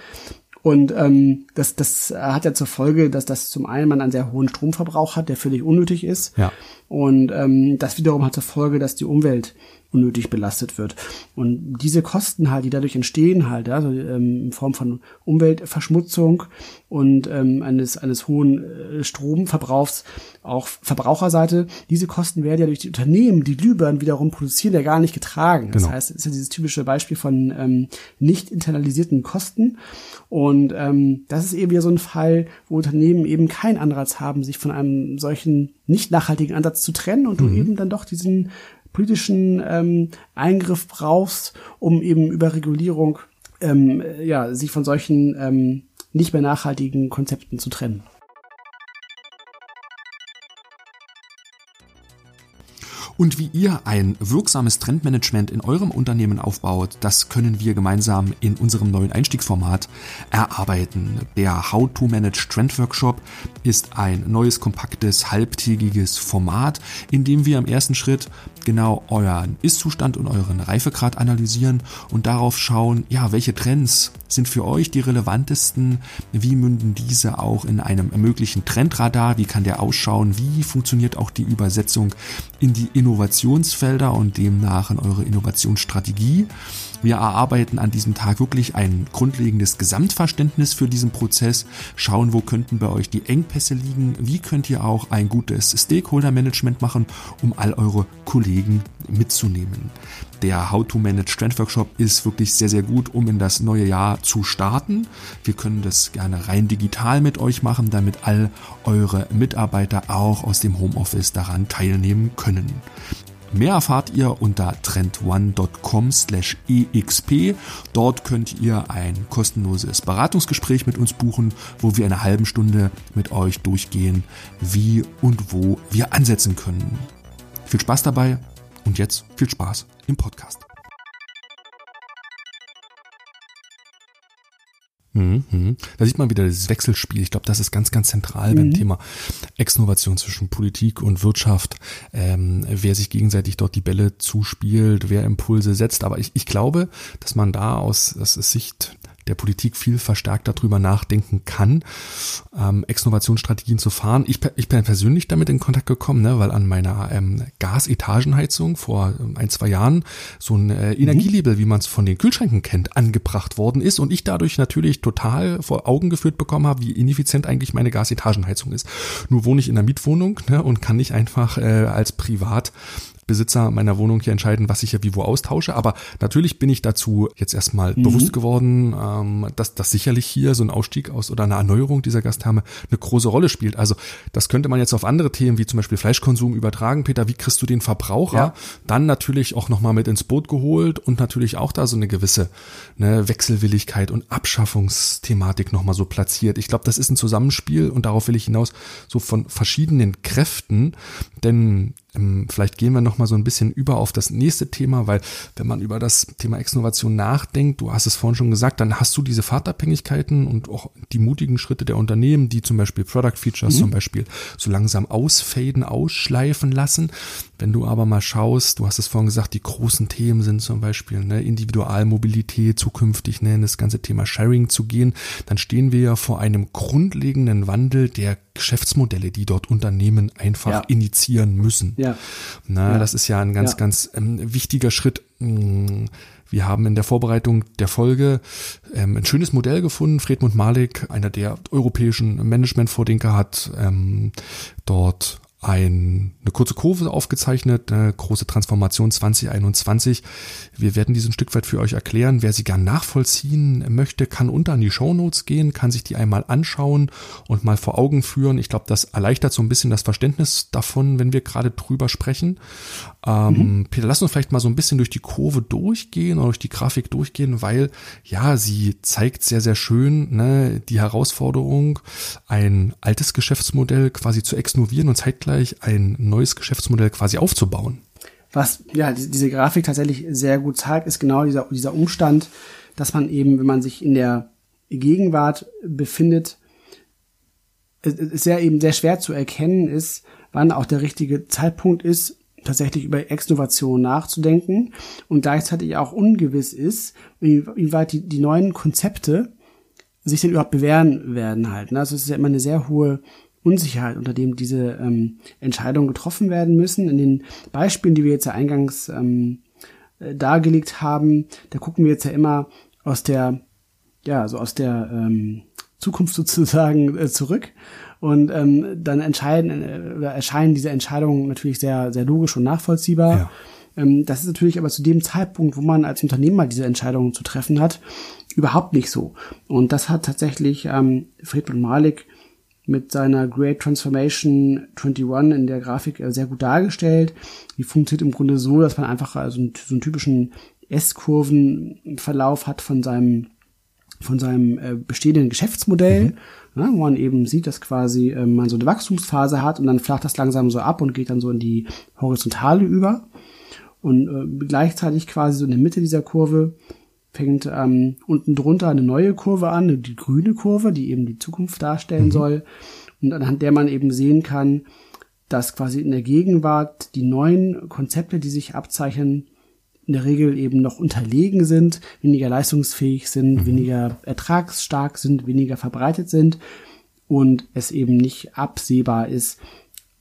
Und ähm, das, das hat ja zur Folge, dass das zum einen man einen sehr hohen Stromverbrauch hat, der völlig unnötig ist. Ja. Und ähm, das wiederum hat zur Folge, dass die Umwelt unnötig belastet wird. Und diese Kosten halt, die dadurch entstehen halt, also ähm, in Form von Umweltverschmutzung und ähm, eines, eines hohen äh, Stromverbrauchs, auch Verbraucherseite, diese Kosten werden ja durch die Unternehmen, die Glühbirnen wiederum produzieren, ja gar nicht getragen. Das genau. heißt, es ist ja dieses typische Beispiel von ähm, nicht internalisierten Kosten. Und ähm, das ist eben wieder so ein Fall, wo Unternehmen eben keinen Anreiz haben, sich von einem solchen nicht nachhaltigen Ansatz zu trennen und mhm. du eben dann doch diesen politischen ähm, Eingriff brauchst, um eben über Regulierung ähm, ja, sich von solchen ähm, nicht mehr nachhaltigen Konzepten zu trennen. Und wie ihr ein wirksames Trendmanagement in eurem Unternehmen aufbaut, das können wir gemeinsam in unserem neuen Einstiegsformat erarbeiten. Der How to Manage Trend Workshop ist ein neues, kompaktes, halbtägiges Format, in dem wir im ersten Schritt genau euren Ist-Zustand und euren Reifegrad analysieren und darauf schauen, ja, welche Trends sind für euch die relevantesten, wie münden diese auch in einem möglichen Trendradar, wie kann der ausschauen, wie funktioniert auch die Übersetzung in die Innovationsfelder und demnach in eure Innovationsstrategie. Wir erarbeiten an diesem Tag wirklich ein grundlegendes Gesamtverständnis für diesen Prozess, schauen, wo könnten bei euch die Engpässe liegen, wie könnt ihr auch ein gutes Stakeholder-Management machen, um all eure Kollegen mitzunehmen. Der How to Manage Trend Workshop ist wirklich sehr, sehr gut, um in das neue Jahr zu starten. Wir können das gerne rein digital mit euch machen, damit all eure Mitarbeiter auch aus dem Homeoffice daran teilnehmen können. Mehr erfahrt ihr unter trendone.com slash exp. Dort könnt ihr ein kostenloses Beratungsgespräch mit uns buchen, wo wir eine halbe Stunde mit euch durchgehen, wie und wo wir ansetzen können. Viel Spaß dabei und jetzt viel Spaß im Podcast. Mhm. Da sieht man wieder das Wechselspiel. Ich glaube, das ist ganz, ganz zentral mhm. beim Thema Exnovation zwischen Politik und Wirtschaft. Ähm, wer sich gegenseitig dort die Bälle zuspielt, wer Impulse setzt. Aber ich, ich glaube, dass man da aus, aus Sicht der Politik viel verstärkt darüber nachdenken kann, ähm, Exnovationsstrategien zu fahren. Ich, ich bin persönlich damit in Kontakt gekommen, ne, weil an meiner ähm, Gasetagenheizung vor ähm, ein, zwei Jahren so ein äh, Energielabel, wie man es von den Kühlschränken kennt, angebracht worden ist und ich dadurch natürlich total vor Augen geführt bekommen habe, wie ineffizient eigentlich meine Gasetagenheizung ist. Nur wohne ich in einer Mietwohnung ne, und kann nicht einfach äh, als Privat Besitzer meiner Wohnung hier entscheiden, was ich ja wie wo austausche. Aber natürlich bin ich dazu jetzt erstmal mhm. bewusst geworden, ähm, dass das sicherlich hier so ein Ausstieg aus oder eine Erneuerung dieser Gastherme eine große Rolle spielt. Also das könnte man jetzt auf andere Themen wie zum Beispiel Fleischkonsum übertragen. Peter, wie kriegst du den Verbraucher ja. dann natürlich auch nochmal mit ins Boot geholt und natürlich auch da so eine gewisse ne, Wechselwilligkeit und Abschaffungsthematik nochmal so platziert. Ich glaube, das ist ein Zusammenspiel und darauf will ich hinaus so von verschiedenen Kräften, denn vielleicht gehen wir noch mal so ein bisschen über auf das nächste Thema, weil wenn man über das Thema Exnovation nachdenkt, du hast es vorhin schon gesagt, dann hast du diese Fahrtabhängigkeiten und auch die mutigen Schritte der Unternehmen, die zum Beispiel Product Features mhm. zum Beispiel so langsam ausfaden, ausschleifen lassen. Wenn du aber mal schaust, du hast es vorhin gesagt, die großen Themen sind zum Beispiel ne, Individualmobilität zukünftig, ne, in das ganze Thema Sharing zu gehen, dann stehen wir ja vor einem grundlegenden Wandel der Geschäftsmodelle, die dort Unternehmen einfach ja. initiieren müssen. Ja. Na, ja. das ist ja ein ganz, ja. ganz ähm, wichtiger Schritt. Mm, wir haben in der Vorbereitung der Folge ähm, ein schönes Modell gefunden. Fredmund Malik, einer der europäischen Management-Vordenker, hat ähm, dort ein, eine kurze Kurve aufgezeichnet, eine große Transformation 2021. Wir werden diesen Stück weit für euch erklären. Wer sie gern nachvollziehen möchte, kann unter an die Show Notes gehen, kann sich die einmal anschauen und mal vor Augen führen. Ich glaube, das erleichtert so ein bisschen das Verständnis davon, wenn wir gerade drüber sprechen. Ähm, mhm. Peter, lass uns vielleicht mal so ein bisschen durch die Kurve durchgehen oder durch die Grafik durchgehen, weil ja, sie zeigt sehr, sehr schön ne, die Herausforderung, ein altes Geschäftsmodell quasi zu exnovieren und zeitgleich ein neues Geschäftsmodell quasi aufzubauen. Was ja diese Grafik tatsächlich sehr gut zeigt, ist genau dieser, dieser Umstand, dass man eben, wenn man sich in der Gegenwart befindet, sehr eben sehr schwer zu erkennen ist, wann auch der richtige Zeitpunkt ist, tatsächlich über Exnovation nachzudenken und gleichzeitig auch ungewiss ist, inwieweit die, die neuen Konzepte sich denn überhaupt bewähren werden halt. Ne? Also es ist ja immer eine sehr hohe Unsicherheit, unter dem diese ähm, Entscheidungen getroffen werden müssen. In den Beispielen, die wir jetzt ja eingangs ähm, äh, dargelegt haben, da gucken wir jetzt ja immer aus der, ja, so aus der ähm, Zukunft sozusagen äh, zurück und ähm, dann entscheiden äh, oder erscheinen diese Entscheidungen natürlich sehr, sehr logisch und nachvollziehbar. Ja. Ähm, das ist natürlich aber zu dem Zeitpunkt, wo man als Unternehmer diese Entscheidungen zu treffen hat, überhaupt nicht so. Und das hat tatsächlich ähm, Friedman Malik mit seiner Great Transformation 21 in der Grafik äh, sehr gut dargestellt. Die funktioniert im Grunde so, dass man einfach also einen, so einen typischen S-Kurvenverlauf hat von seinem von seinem äh, bestehenden Geschäftsmodell. Mhm ne, wo man eben sieht, dass quasi äh, man so eine Wachstumsphase hat und dann flacht das langsam so ab und geht dann so in die Horizontale über. Und äh, gleichzeitig quasi so in der Mitte dieser Kurve fängt ähm, unten drunter eine neue Kurve an, die grüne Kurve, die eben die Zukunft darstellen mhm. soll und anhand der man eben sehen kann, dass quasi in der Gegenwart die neuen Konzepte, die sich abzeichnen, in der Regel eben noch unterlegen sind, weniger leistungsfähig sind, mhm. weniger ertragsstark sind, weniger verbreitet sind und es eben nicht absehbar ist,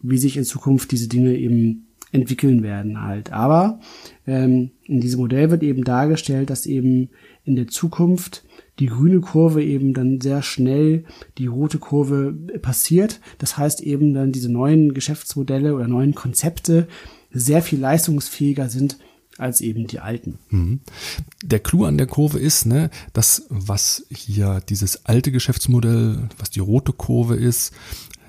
wie sich in Zukunft diese Dinge eben entwickeln werden halt. Aber ähm, in diesem Modell wird eben dargestellt, dass eben in der Zukunft die grüne Kurve eben dann sehr schnell die rote Kurve passiert. Das heißt eben dann diese neuen Geschäftsmodelle oder neuen Konzepte sehr viel leistungsfähiger sind als eben die alten. Mhm. Der Clou an der Kurve ist, ne, dass was hier dieses alte Geschäftsmodell, was die rote Kurve ist,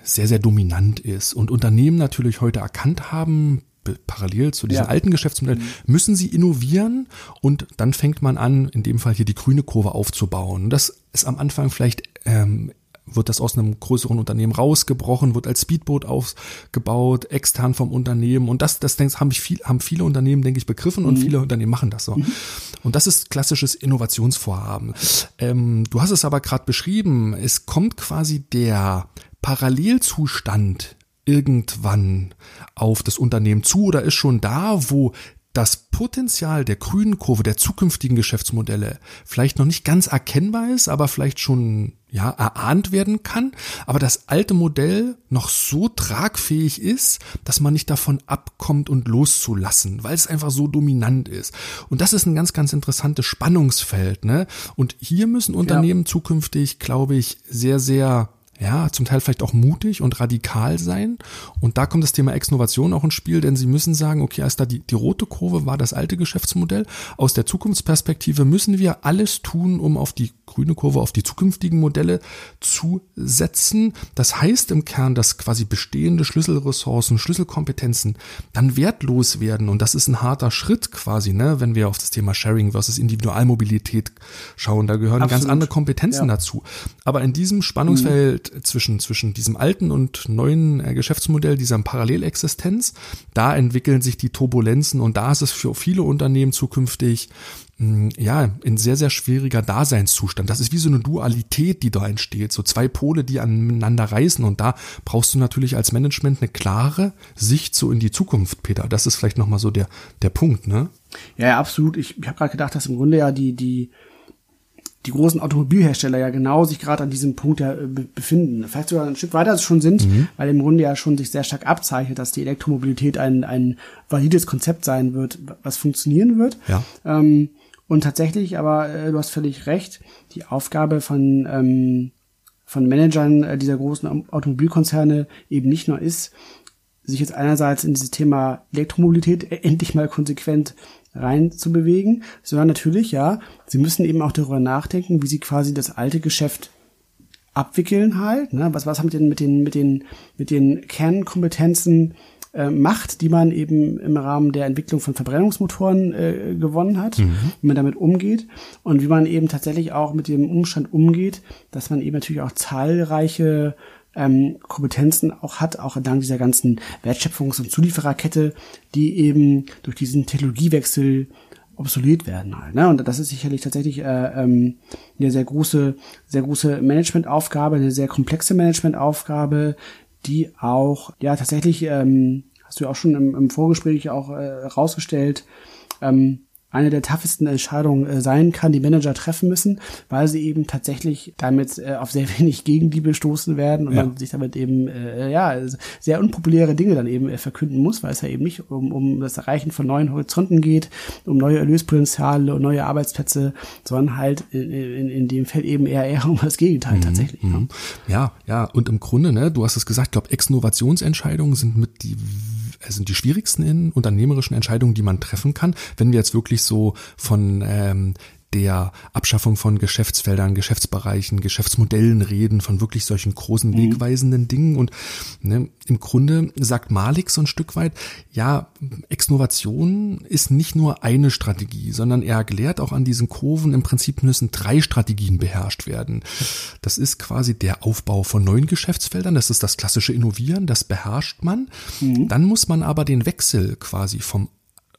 sehr, sehr dominant ist und Unternehmen natürlich heute erkannt haben, parallel zu diesem ja. alten Geschäftsmodell, mhm. müssen sie innovieren und dann fängt man an, in dem Fall hier die grüne Kurve aufzubauen. Das ist am Anfang vielleicht ähm, wird das aus einem größeren Unternehmen rausgebrochen, wird als Speedboot aufgebaut, extern vom Unternehmen. Und das, das denke, haben, viel, haben viele Unternehmen, denke ich, begriffen und mhm. viele Unternehmen machen das so. Mhm. Und das ist klassisches Innovationsvorhaben. Ähm, du hast es aber gerade beschrieben, es kommt quasi der Parallelzustand irgendwann auf das Unternehmen zu oder ist schon da, wo das Potenzial der grünen Kurve der zukünftigen Geschäftsmodelle vielleicht noch nicht ganz erkennbar ist, aber vielleicht schon ja erahnt werden kann, aber das alte Modell noch so tragfähig ist, dass man nicht davon abkommt und loszulassen, weil es einfach so dominant ist. Und das ist ein ganz ganz interessantes Spannungsfeld, ne? Und hier müssen Unternehmen ja. zukünftig, glaube ich, sehr sehr ja, zum Teil vielleicht auch mutig und radikal sein. Und da kommt das Thema Exnovation auch ins Spiel, denn sie müssen sagen, okay, als da die, die rote Kurve war das alte Geschäftsmodell. Aus der Zukunftsperspektive müssen wir alles tun, um auf die grüne Kurve, auf die zukünftigen Modelle zusetzen. Das heißt im Kern, dass quasi bestehende Schlüsselressourcen, Schlüsselkompetenzen dann wertlos werden. Und das ist ein harter Schritt quasi, ne, wenn wir auf das Thema Sharing versus Individualmobilität schauen. Da gehören Absolut. ganz andere Kompetenzen ja. dazu. Aber in diesem Spannungsfeld mhm. zwischen, zwischen diesem alten und neuen äh, Geschäftsmodell, dieser Parallelexistenz, da entwickeln sich die Turbulenzen und da ist es für viele Unternehmen zukünftig hm, ja, in sehr, sehr schwieriger Daseinszustand. Das ist wie so eine Dualität, die da entsteht. So zwei Pole, die aneinander reißen. Und da brauchst du natürlich als Management eine klare Sicht so in die Zukunft, Peter. Das ist vielleicht nochmal so der, der Punkt, ne? Ja, ja absolut. Ich, ich habe gerade gedacht, dass im Grunde ja die, die, die großen Automobilhersteller ja genau sich gerade an diesem Punkt ja äh, befinden. Vielleicht sogar ein Stück weiter schon sind, mhm. weil im Grunde ja schon sich sehr stark abzeichnet, dass die Elektromobilität ein, ein valides Konzept sein wird, was funktionieren wird. Ja. Ähm, und tatsächlich, aber äh, du hast völlig recht, die Aufgabe von, ähm, von Managern äh, dieser großen Automobilkonzerne eben nicht nur ist, sich jetzt einerseits in dieses Thema Elektromobilität e-, endlich mal konsequent reinzubewegen, sondern natürlich, ja, sie müssen eben auch darüber nachdenken, wie sie quasi das alte Geschäft abwickeln halt. Ne? Was, was haben die denn mit den, mit den, mit den Kernkompetenzen äh, macht, die man eben im Rahmen der Entwicklung von Verbrennungsmotoren äh, gewonnen hat, mhm. wie man damit umgeht und wie man eben tatsächlich auch mit dem Umstand umgeht, dass man eben natürlich auch zahlreiche ähm, Kompetenzen auch hat, auch entlang dieser ganzen Wertschöpfungs- und Zuliefererkette, die eben durch diesen Technologiewechsel obsolet werden halt. Ne? Und das ist sicherlich tatsächlich äh, ähm, eine sehr große, sehr große Managementaufgabe, eine sehr komplexe Managementaufgabe, die auch ja tatsächlich, ähm, hast du ja auch schon im, im Vorgespräch auch äh, rausgestellt, ähm, eine der toughesten Entscheidungen äh, sein kann, die Manager treffen müssen, weil sie eben tatsächlich damit äh, auf sehr wenig Gegenliebe stoßen werden und ja. man sich damit eben äh, ja sehr unpopuläre Dinge dann eben äh, verkünden muss, weil es ja eben nicht um, um das Erreichen von neuen Horizonten geht, um neue Erlöspotenziale und neue Arbeitsplätze, sondern halt in, in, in dem Feld eben eher eher um das Gegenteil mhm, tatsächlich. Mhm. Ja, ja, und im Grunde, ne, du hast es gesagt, ich glaube, Exnovationsentscheidungen sind mit die sind die schwierigsten in unternehmerischen Entscheidungen, die man treffen kann. Wenn wir jetzt wirklich so von ähm, der Abschaffung von Geschäftsfeldern, Geschäftsbereichen, Geschäftsmodellen reden, von wirklich solchen großen mhm. wegweisenden Dingen. Und ne, im Grunde sagt Malik so ein Stück weit, ja, Exnovation ist nicht nur eine Strategie, sondern er erklärt auch an diesen Kurven, im Prinzip müssen drei Strategien beherrscht werden. Das ist quasi der Aufbau von neuen Geschäftsfeldern, das ist das klassische Innovieren, das beherrscht man. Mhm. Dann muss man aber den Wechsel quasi vom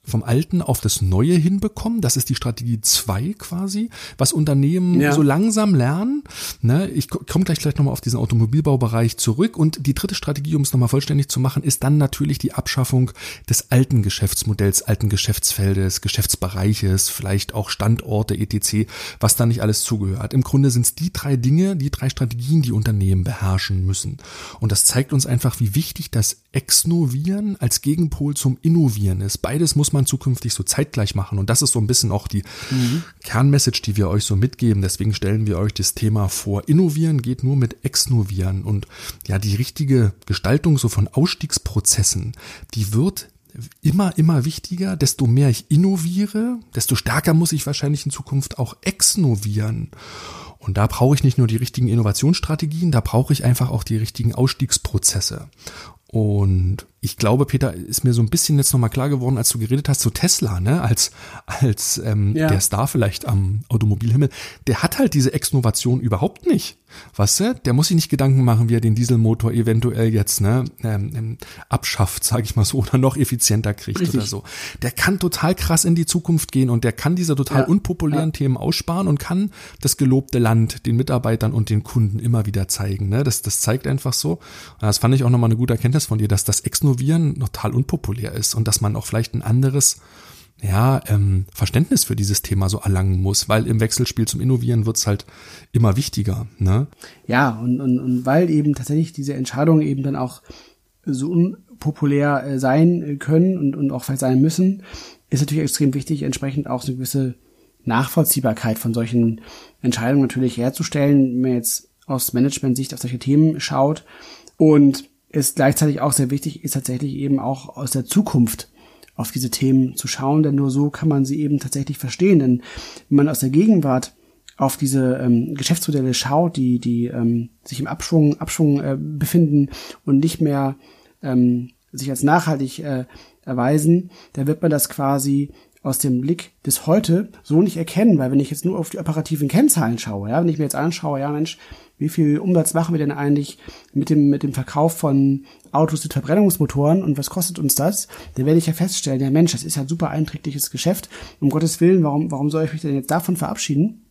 vom Alten auf das Neue hinbekommen. Das ist die Strategie zwei quasi, was Unternehmen ja. so langsam lernen. Ne, ich komme gleich gleich nochmal auf diesen Automobilbaubereich zurück. Und die dritte Strategie, um es nochmal vollständig zu machen, ist dann natürlich die Abschaffung des alten Geschäftsmodells, alten Geschäftsfeldes, Geschäftsbereiches, vielleicht auch Standorte, etc., was da nicht alles zugehört. Im Grunde sind es die drei Dinge, die drei Strategien, die Unternehmen beherrschen müssen. Und das zeigt uns einfach, wie wichtig das Exnovieren als Gegenpol zum Innovieren ist. Beides muss man zukünftig so zeitgleich machen. Und das ist so ein bisschen auch die mhm. Kernmessage, die wir euch so mitgeben. Deswegen stellen wir euch das Thema vor. Innovieren geht nur mit Exnovieren. Und ja, die richtige Gestaltung so von Ausstiegsprozessen, die wird immer, immer wichtiger. Desto mehr ich innoviere, desto stärker muss ich wahrscheinlich in Zukunft auch exnovieren. Und da brauche ich nicht nur die richtigen Innovationsstrategien, da brauche ich einfach auch die richtigen Ausstiegsprozesse. Und ich glaube, Peter, ist mir so ein bisschen jetzt nochmal klar geworden, als du geredet hast, so Tesla, ne, als, als ähm, ja. der Star vielleicht am Automobilhimmel, der hat halt diese Exnovation überhaupt nicht. Weißt du, der muss sich nicht Gedanken machen, wie er den Dieselmotor eventuell jetzt ne, ähm, ähm abschafft, sage ich mal so, oder noch effizienter kriegt Richtig. oder so. Der kann total krass in die Zukunft gehen und der kann diese total ja. unpopulären ja. Themen aussparen und kann das gelobte Land den Mitarbeitern und den Kunden immer wieder zeigen. Ne? Das, das zeigt einfach so. Das fand ich auch nochmal eine gute Erkenntnis von dir, dass das Exnovation Renovieren total unpopulär ist und dass man auch vielleicht ein anderes ja, ähm, Verständnis für dieses Thema so erlangen muss, weil im Wechselspiel zum Innovieren wird's halt immer wichtiger. Ne? Ja, und, und, und weil eben tatsächlich diese Entscheidungen eben dann auch so unpopulär äh, sein können und, und auch vielleicht sein müssen, ist natürlich extrem wichtig, entsprechend auch so eine gewisse Nachvollziehbarkeit von solchen Entscheidungen natürlich herzustellen, wenn man jetzt aus Management-Sicht auf solche Themen schaut. Und ist gleichzeitig auch sehr wichtig, ist tatsächlich eben auch aus der Zukunft auf diese Themen zu schauen, denn nur so kann man sie eben tatsächlich verstehen. Denn wenn man aus der Gegenwart auf diese ähm, Geschäftsmodelle schaut, die, die ähm, sich im Abschwung, Abschwung äh, befinden und nicht mehr ähm, sich als nachhaltig äh, erweisen, da wird man das quasi aus dem Blick des Heute so nicht erkennen, weil wenn ich jetzt nur auf die operativen Kennzahlen schaue, ja, wenn ich mir jetzt anschaue, ja Mensch, wie viel Umsatz machen wir denn eigentlich mit dem, mit dem Verkauf von Autos mit Verbrennungsmotoren und was kostet uns das? Dann werde ich ja feststellen, ja Mensch, das ist ja ein super einträgliches Geschäft. Um Gottes Willen, warum, warum soll ich mich denn jetzt davon verabschieden?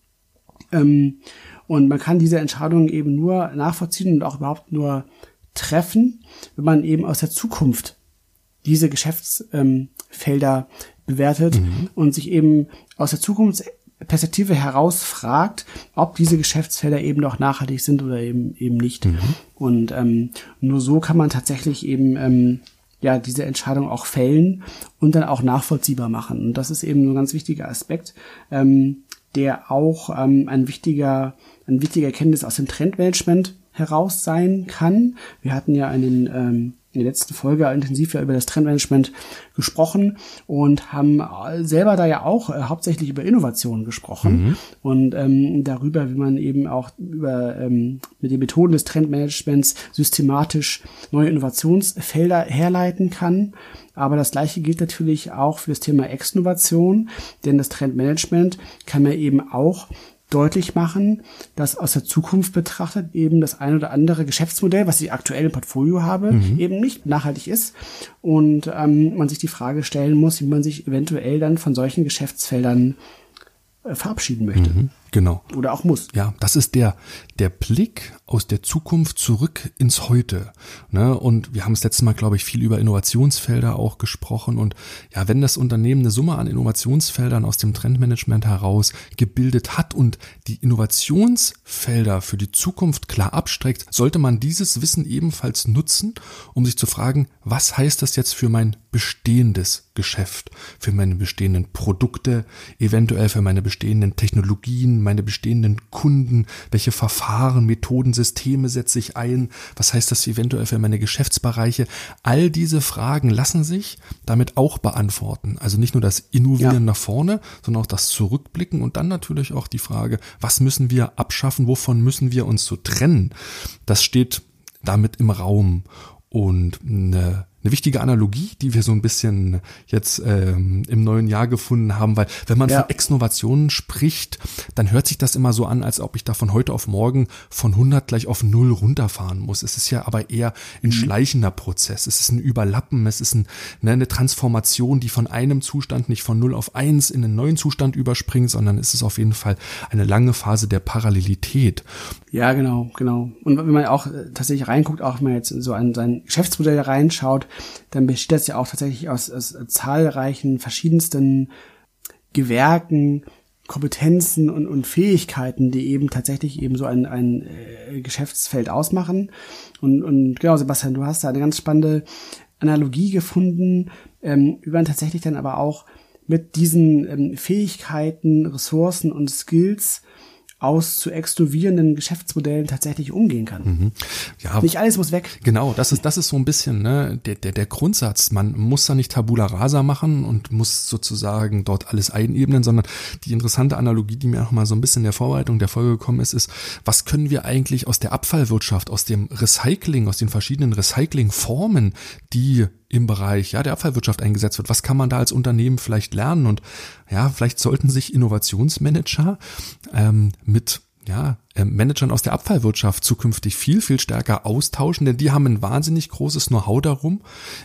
Ähm, und man kann diese Entscheidungen eben nur nachvollziehen und auch überhaupt nur treffen, wenn man eben aus der Zukunft diese Geschäftsfelder bewertet mhm. und sich eben aus der Zukunftsperspektive heraus fragt, ob diese Geschäftsfelder eben noch nachhaltig sind oder eben eben nicht. Mhm. Und ähm, nur so kann man tatsächlich eben ähm, ja diese Entscheidung auch fällen und dann auch nachvollziehbar machen. Und das ist eben ein ganz wichtiger Aspekt, ähm, der auch ähm, ein wichtiger ein wichtiger Erkenntnis aus dem Trendmanagement heraus sein kann. Wir hatten ja einen ähm, in der letzten Folge intensiv ja über das Trendmanagement gesprochen und haben selber da ja auch äh, hauptsächlich über Innovation gesprochen mhm. und ähm, darüber, wie man eben auch über ähm, mit den Methoden des Trendmanagements systematisch neue Innovationsfelder herleiten kann. Aber das Gleiche gilt natürlich auch für das Thema Exnovation, denn das Trendmanagement kann man eben auch deutlich machen, dass aus der Zukunft betrachtet eben das ein oder andere Geschäftsmodell, was ich aktuell im Portfolio habe, mhm. eben nicht nachhaltig ist und ähm, man sich die Frage stellen muss, wie man sich eventuell dann von solchen Geschäftsfeldern äh, verabschieden möchte. Mhm. Genau. Oder auch muss. Ja, das ist der, der Blick aus der Zukunft zurück ins Heute. Ne? Und wir haben das letzte Mal, glaube ich, viel über Innovationsfelder auch gesprochen. Und ja, wenn das Unternehmen eine Summe an Innovationsfeldern aus dem Trendmanagement heraus gebildet hat und die Innovationsfelder für die Zukunft klar abstreckt, sollte man dieses Wissen ebenfalls nutzen, um sich zu fragen, was heißt das jetzt für mein bestehendes Geschäft, für meine bestehenden Produkte, eventuell für meine bestehenden Technologien, meine bestehenden Kunden, welche Verfahren, Methoden, Systeme setze ich ein, was heißt das eventuell für meine Geschäftsbereiche. All diese Fragen lassen sich damit auch beantworten. Also nicht nur das Innovieren ja. nach vorne, sondern auch das Zurückblicken und dann natürlich auch die Frage, was müssen wir abschaffen, wovon müssen wir uns so trennen. Das steht damit im Raum. Und eine eine wichtige Analogie, die wir so ein bisschen jetzt ähm, im neuen Jahr gefunden haben, weil wenn man ja. von Exnovationen spricht, dann hört sich das immer so an, als ob ich da von heute auf morgen von 100 gleich auf 0 runterfahren muss. Es ist ja aber eher ein mhm. schleichender Prozess. Es ist ein Überlappen, es ist ein, ne, eine Transformation, die von einem Zustand nicht von 0 auf 1 in einen neuen Zustand überspringt, sondern es ist auf jeden Fall eine lange Phase der Parallelität. Ja, genau, genau. Und wenn man auch äh, tatsächlich reinguckt, auch wenn man jetzt so an sein Geschäftsmodell reinschaut, dann besteht das ja auch tatsächlich aus, aus zahlreichen verschiedensten Gewerken, Kompetenzen und, und Fähigkeiten, die eben tatsächlich eben so ein, ein äh, Geschäftsfeld ausmachen. Und, und genau, Sebastian, du hast da eine ganz spannende Analogie gefunden, ähm, man tatsächlich dann aber auch mit diesen ähm, Fähigkeiten, Ressourcen und Skills aus zu extrovierenden Geschäftsmodellen tatsächlich umgehen kann. Mhm. Ja, nicht alles muss weg. Genau, das ist das ist so ein bisschen ne, der, der der Grundsatz. Man muss da nicht Tabula Rasa machen und muss sozusagen dort alles einebnen, sondern die interessante Analogie, die mir auch mal so ein bisschen in der Vorbereitung der Folge gekommen ist, ist, was können wir eigentlich aus der Abfallwirtschaft, aus dem Recycling, aus den verschiedenen Recyclingformen, die im Bereich ja, der Abfallwirtschaft eingesetzt wird. Was kann man da als Unternehmen vielleicht lernen? Und ja, vielleicht sollten sich Innovationsmanager ähm, mit ja, Managern aus der Abfallwirtschaft zukünftig viel, viel stärker austauschen, denn die haben ein wahnsinnig großes Know-how darum,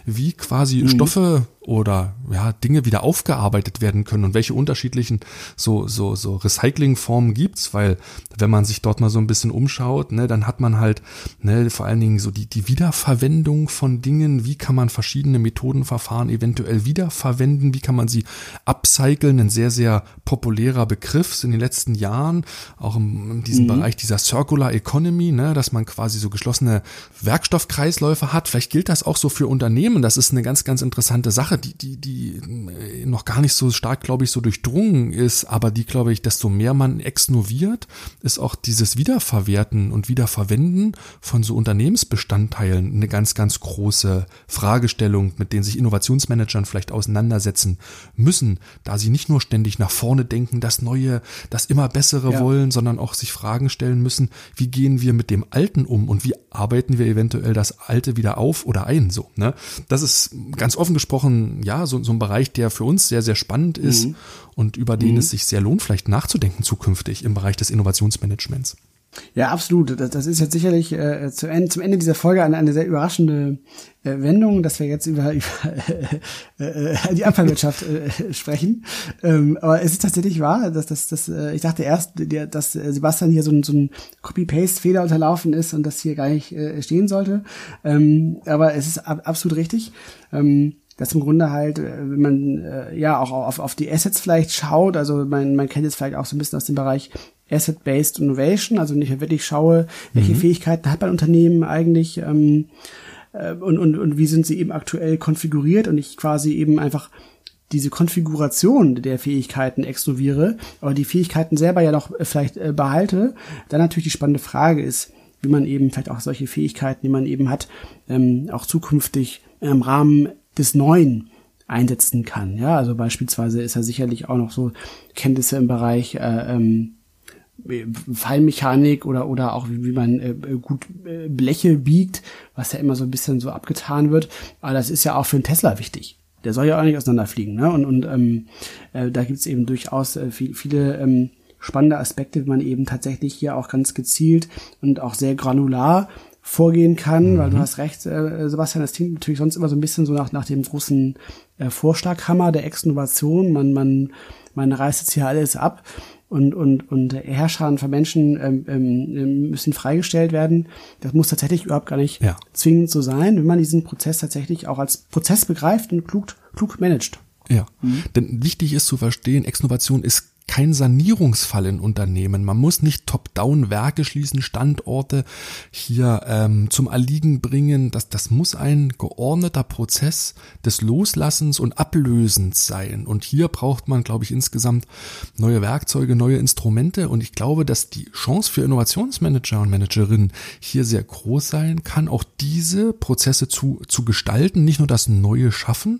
wie quasi mhm. Stoffe oder ja, Dinge wieder aufgearbeitet werden können und welche unterschiedlichen so, so, so Recyclingformen gibt's, weil wenn man sich dort mal so ein bisschen umschaut, ne, dann hat man halt ne, vor allen Dingen so die, die Wiederverwendung von Dingen, wie kann man verschiedene Methodenverfahren eventuell wiederverwenden, wie kann man sie upcyclen, ein sehr, sehr populärer Begriff in den letzten Jahren, auch in, in diesem mhm. Bereich dieser Circular Economy, ne, dass man quasi so geschlossene Werkstoffkreisläufe hat. Vielleicht gilt das auch so für Unternehmen. Das ist eine ganz, ganz interessante Sache, die, die, die äh, noch gar nicht so stark, glaube ich, so durchdrungen ist, aber die, glaube ich, desto mehr man exnoviert, ist auch dieses Wiederverwerten und Wiederverwenden von so Unternehmensbestandteilen eine ganz, ganz große Fragestellung, mit denen sich Innovationsmanagern vielleicht auseinandersetzen müssen, da sie nicht nur ständig nach vorne denken, das Neue, das immer Bessere ja. wollen, sondern auch sich Fragen stellen müssen, wie gehen wir mit dem Alten um und wie arbeiten wir eventuell das Alte wieder auf oder ein, so, ne? Das ist ganz offen gesprochen, ja, so, so ein Bereich, der für uns sehr, sehr spannend ist mhm. und über den mhm. es sich sehr lohnt, vielleicht nachzudenken zukünftig im Bereich des Innovationsmanagements. Ja, absolut. Das, das ist jetzt sicherlich äh, zu Ende, zum Ende dieser Folge eine, eine sehr überraschende äh, Wendung, dass wir jetzt über, über äh, äh, die Abfallwirtschaft äh, sprechen. Ähm, aber es ist tatsächlich wahr, dass das, das äh, ich dachte erst, der, dass äh, Sebastian hier so ein, so ein Copy-Paste-Fehler unterlaufen ist und das hier gar nicht äh, stehen sollte. Ähm, aber es ist ab, absolut richtig. Ähm, dass im Grunde halt, äh, wenn man äh, ja auch auf, auf die Assets vielleicht schaut, also man, man kennt jetzt vielleicht auch so ein bisschen aus dem Bereich Asset-Based Innovation, also nicht wirklich schaue, welche mhm. Fähigkeiten hat mein Unternehmen eigentlich ähm, äh, und, und, und wie sind sie eben aktuell konfiguriert und ich quasi eben einfach diese Konfiguration der Fähigkeiten exnoviere, aber die Fähigkeiten selber ja noch äh, vielleicht äh, behalte, dann natürlich die spannende Frage ist, wie man eben vielleicht auch solche Fähigkeiten, die man eben hat, ähm, auch zukünftig im Rahmen des Neuen einsetzen kann. Ja, also beispielsweise ist er sicherlich auch noch so Kenntnisse im Bereich äh, ähm, Fallmechanik oder oder auch wie, wie man äh, gut äh, Bleche biegt, was ja immer so ein bisschen so abgetan wird. Aber das ist ja auch für einen Tesla wichtig. Der soll ja auch nicht auseinanderfliegen. Ne? Und, und ähm, äh, da gibt es eben durchaus äh, viel, viele ähm, spannende Aspekte, wie man eben tatsächlich hier auch ganz gezielt und auch sehr granular vorgehen kann, mhm. weil du hast recht, äh, Sebastian, das klingt natürlich sonst immer so ein bisschen so nach, nach dem großen äh, Vorschlaghammer der Exnovation. Man, man, man reißt jetzt hier alles ab und, und, und Herrscher von Menschen ähm, ähm, müssen freigestellt werden. Das muss tatsächlich überhaupt gar nicht ja. zwingend so sein, wenn man diesen Prozess tatsächlich auch als Prozess begreift und klug, klug managt. Ja, mhm. denn wichtig ist zu verstehen, Exnovation ist kein Sanierungsfall in Unternehmen. Man muss nicht top-down Werke schließen, Standorte hier ähm, zum Erliegen bringen. Das, das muss ein geordneter Prozess des Loslassens und Ablösens sein. Und hier braucht man, glaube ich, insgesamt neue Werkzeuge, neue Instrumente. Und ich glaube, dass die Chance für Innovationsmanager und Managerinnen hier sehr groß sein kann, auch diese Prozesse zu, zu gestalten, nicht nur das Neue schaffen,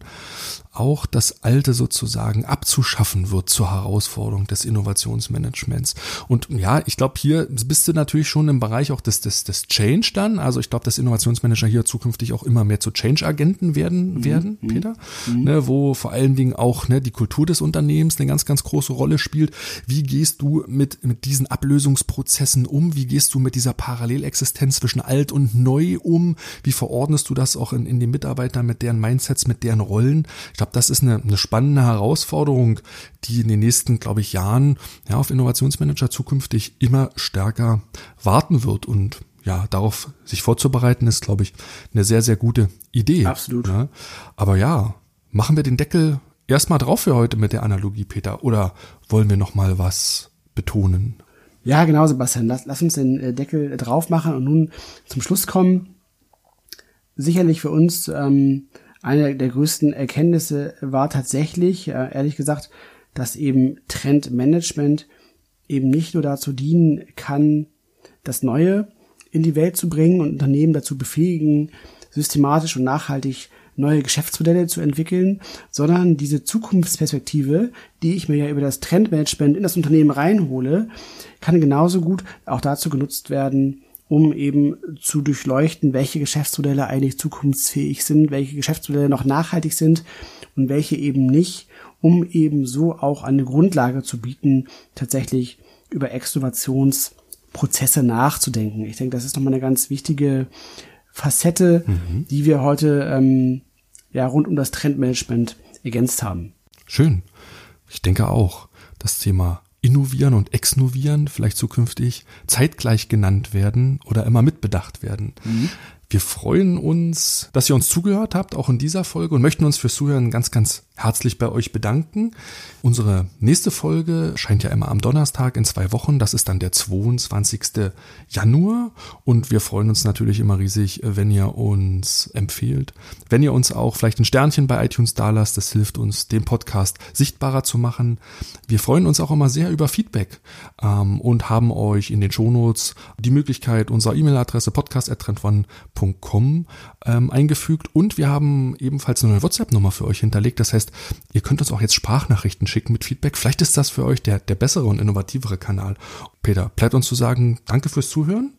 auch das Alte sozusagen abzuschaffen wird zur Herausforderung des Innovationsmanagements. Und ja, ich glaube, hier bist du natürlich schon im Bereich auch des, des, des Change dann. Also ich glaube, dass Innovationsmanager hier zukünftig auch immer mehr zu Change-Agenten werden, mhm. werden, mhm. Peter, mhm. Ne, wo vor allen Dingen auch ne, die Kultur des Unternehmens eine ganz, ganz große Rolle spielt. Wie gehst du mit, mit diesen Ablösungsprozessen um? Wie gehst du mit dieser Parallelexistenz zwischen alt und neu um? Wie verordnest du das auch in, in den Mitarbeitern mit deren Mindsets, mit deren Rollen? Ich glaube, das ist eine, eine spannende Herausforderung, die in den nächsten, glaube ich, Jahren ja, auf Innovationsmanager zukünftig immer stärker warten wird. Und ja, darauf sich vorzubereiten, ist, glaube ich, eine sehr, sehr gute Idee. Absolut. Ja. Aber ja, machen wir den Deckel erstmal drauf für heute mit der Analogie, Peter, oder wollen wir noch mal was betonen? Ja, genau, Sebastian. Lass, lass uns den äh, Deckel drauf machen und nun zum Schluss kommen. Sicherlich für uns ähm, eine der größten Erkenntnisse war tatsächlich, äh, ehrlich gesagt, dass eben Trendmanagement eben nicht nur dazu dienen kann, das Neue in die Welt zu bringen und Unternehmen dazu befähigen, systematisch und nachhaltig neue Geschäftsmodelle zu entwickeln, sondern diese Zukunftsperspektive, die ich mir ja über das Trendmanagement in das Unternehmen reinhole, kann genauso gut auch dazu genutzt werden, um eben zu durchleuchten, welche Geschäftsmodelle eigentlich zukunftsfähig sind, welche Geschäftsmodelle noch nachhaltig sind und welche eben nicht, um eben so auch eine Grundlage zu bieten, tatsächlich über Exnovationsprozesse nachzudenken. Ich denke, das ist nochmal eine ganz wichtige Facette, mhm. die wir heute ähm, ja rund um das Trendmanagement ergänzt haben. Schön. Ich denke auch, das Thema Innovieren und Exnovieren vielleicht zukünftig zeitgleich genannt werden oder immer mitbedacht werden. Mhm. Wir freuen uns, dass ihr uns zugehört habt, auch in dieser Folge und möchten uns fürs Zuhören ganz, ganz herzlich bei euch bedanken. Unsere nächste Folge scheint ja immer am Donnerstag in zwei Wochen. Das ist dann der 22. Januar. Und wir freuen uns natürlich immer riesig, wenn ihr uns empfehlt. Wenn ihr uns auch vielleicht ein Sternchen bei iTunes da lasst, das hilft uns, den Podcast sichtbarer zu machen. Wir freuen uns auch immer sehr über Feedback ähm, und haben euch in den Shownotes die Möglichkeit unserer E-Mail-Adresse podcast.trendone.com ähm, eingefügt. Und wir haben ebenfalls eine neue WhatsApp-Nummer für euch hinterlegt. Das heißt, ihr könnt uns auch jetzt Sprachnachrichten schicken mit Feedback. Vielleicht ist das für euch der, der bessere und innovativere Kanal. Peter, bleibt uns zu sagen, danke fürs Zuhören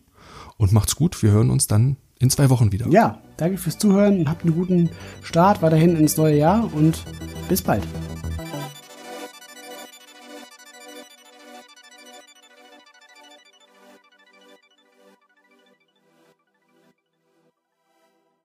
und macht's gut. Wir hören uns dann in zwei Wochen wieder. Ja, danke fürs Zuhören. Habt einen guten Start weiterhin ins neue Jahr und bis bald.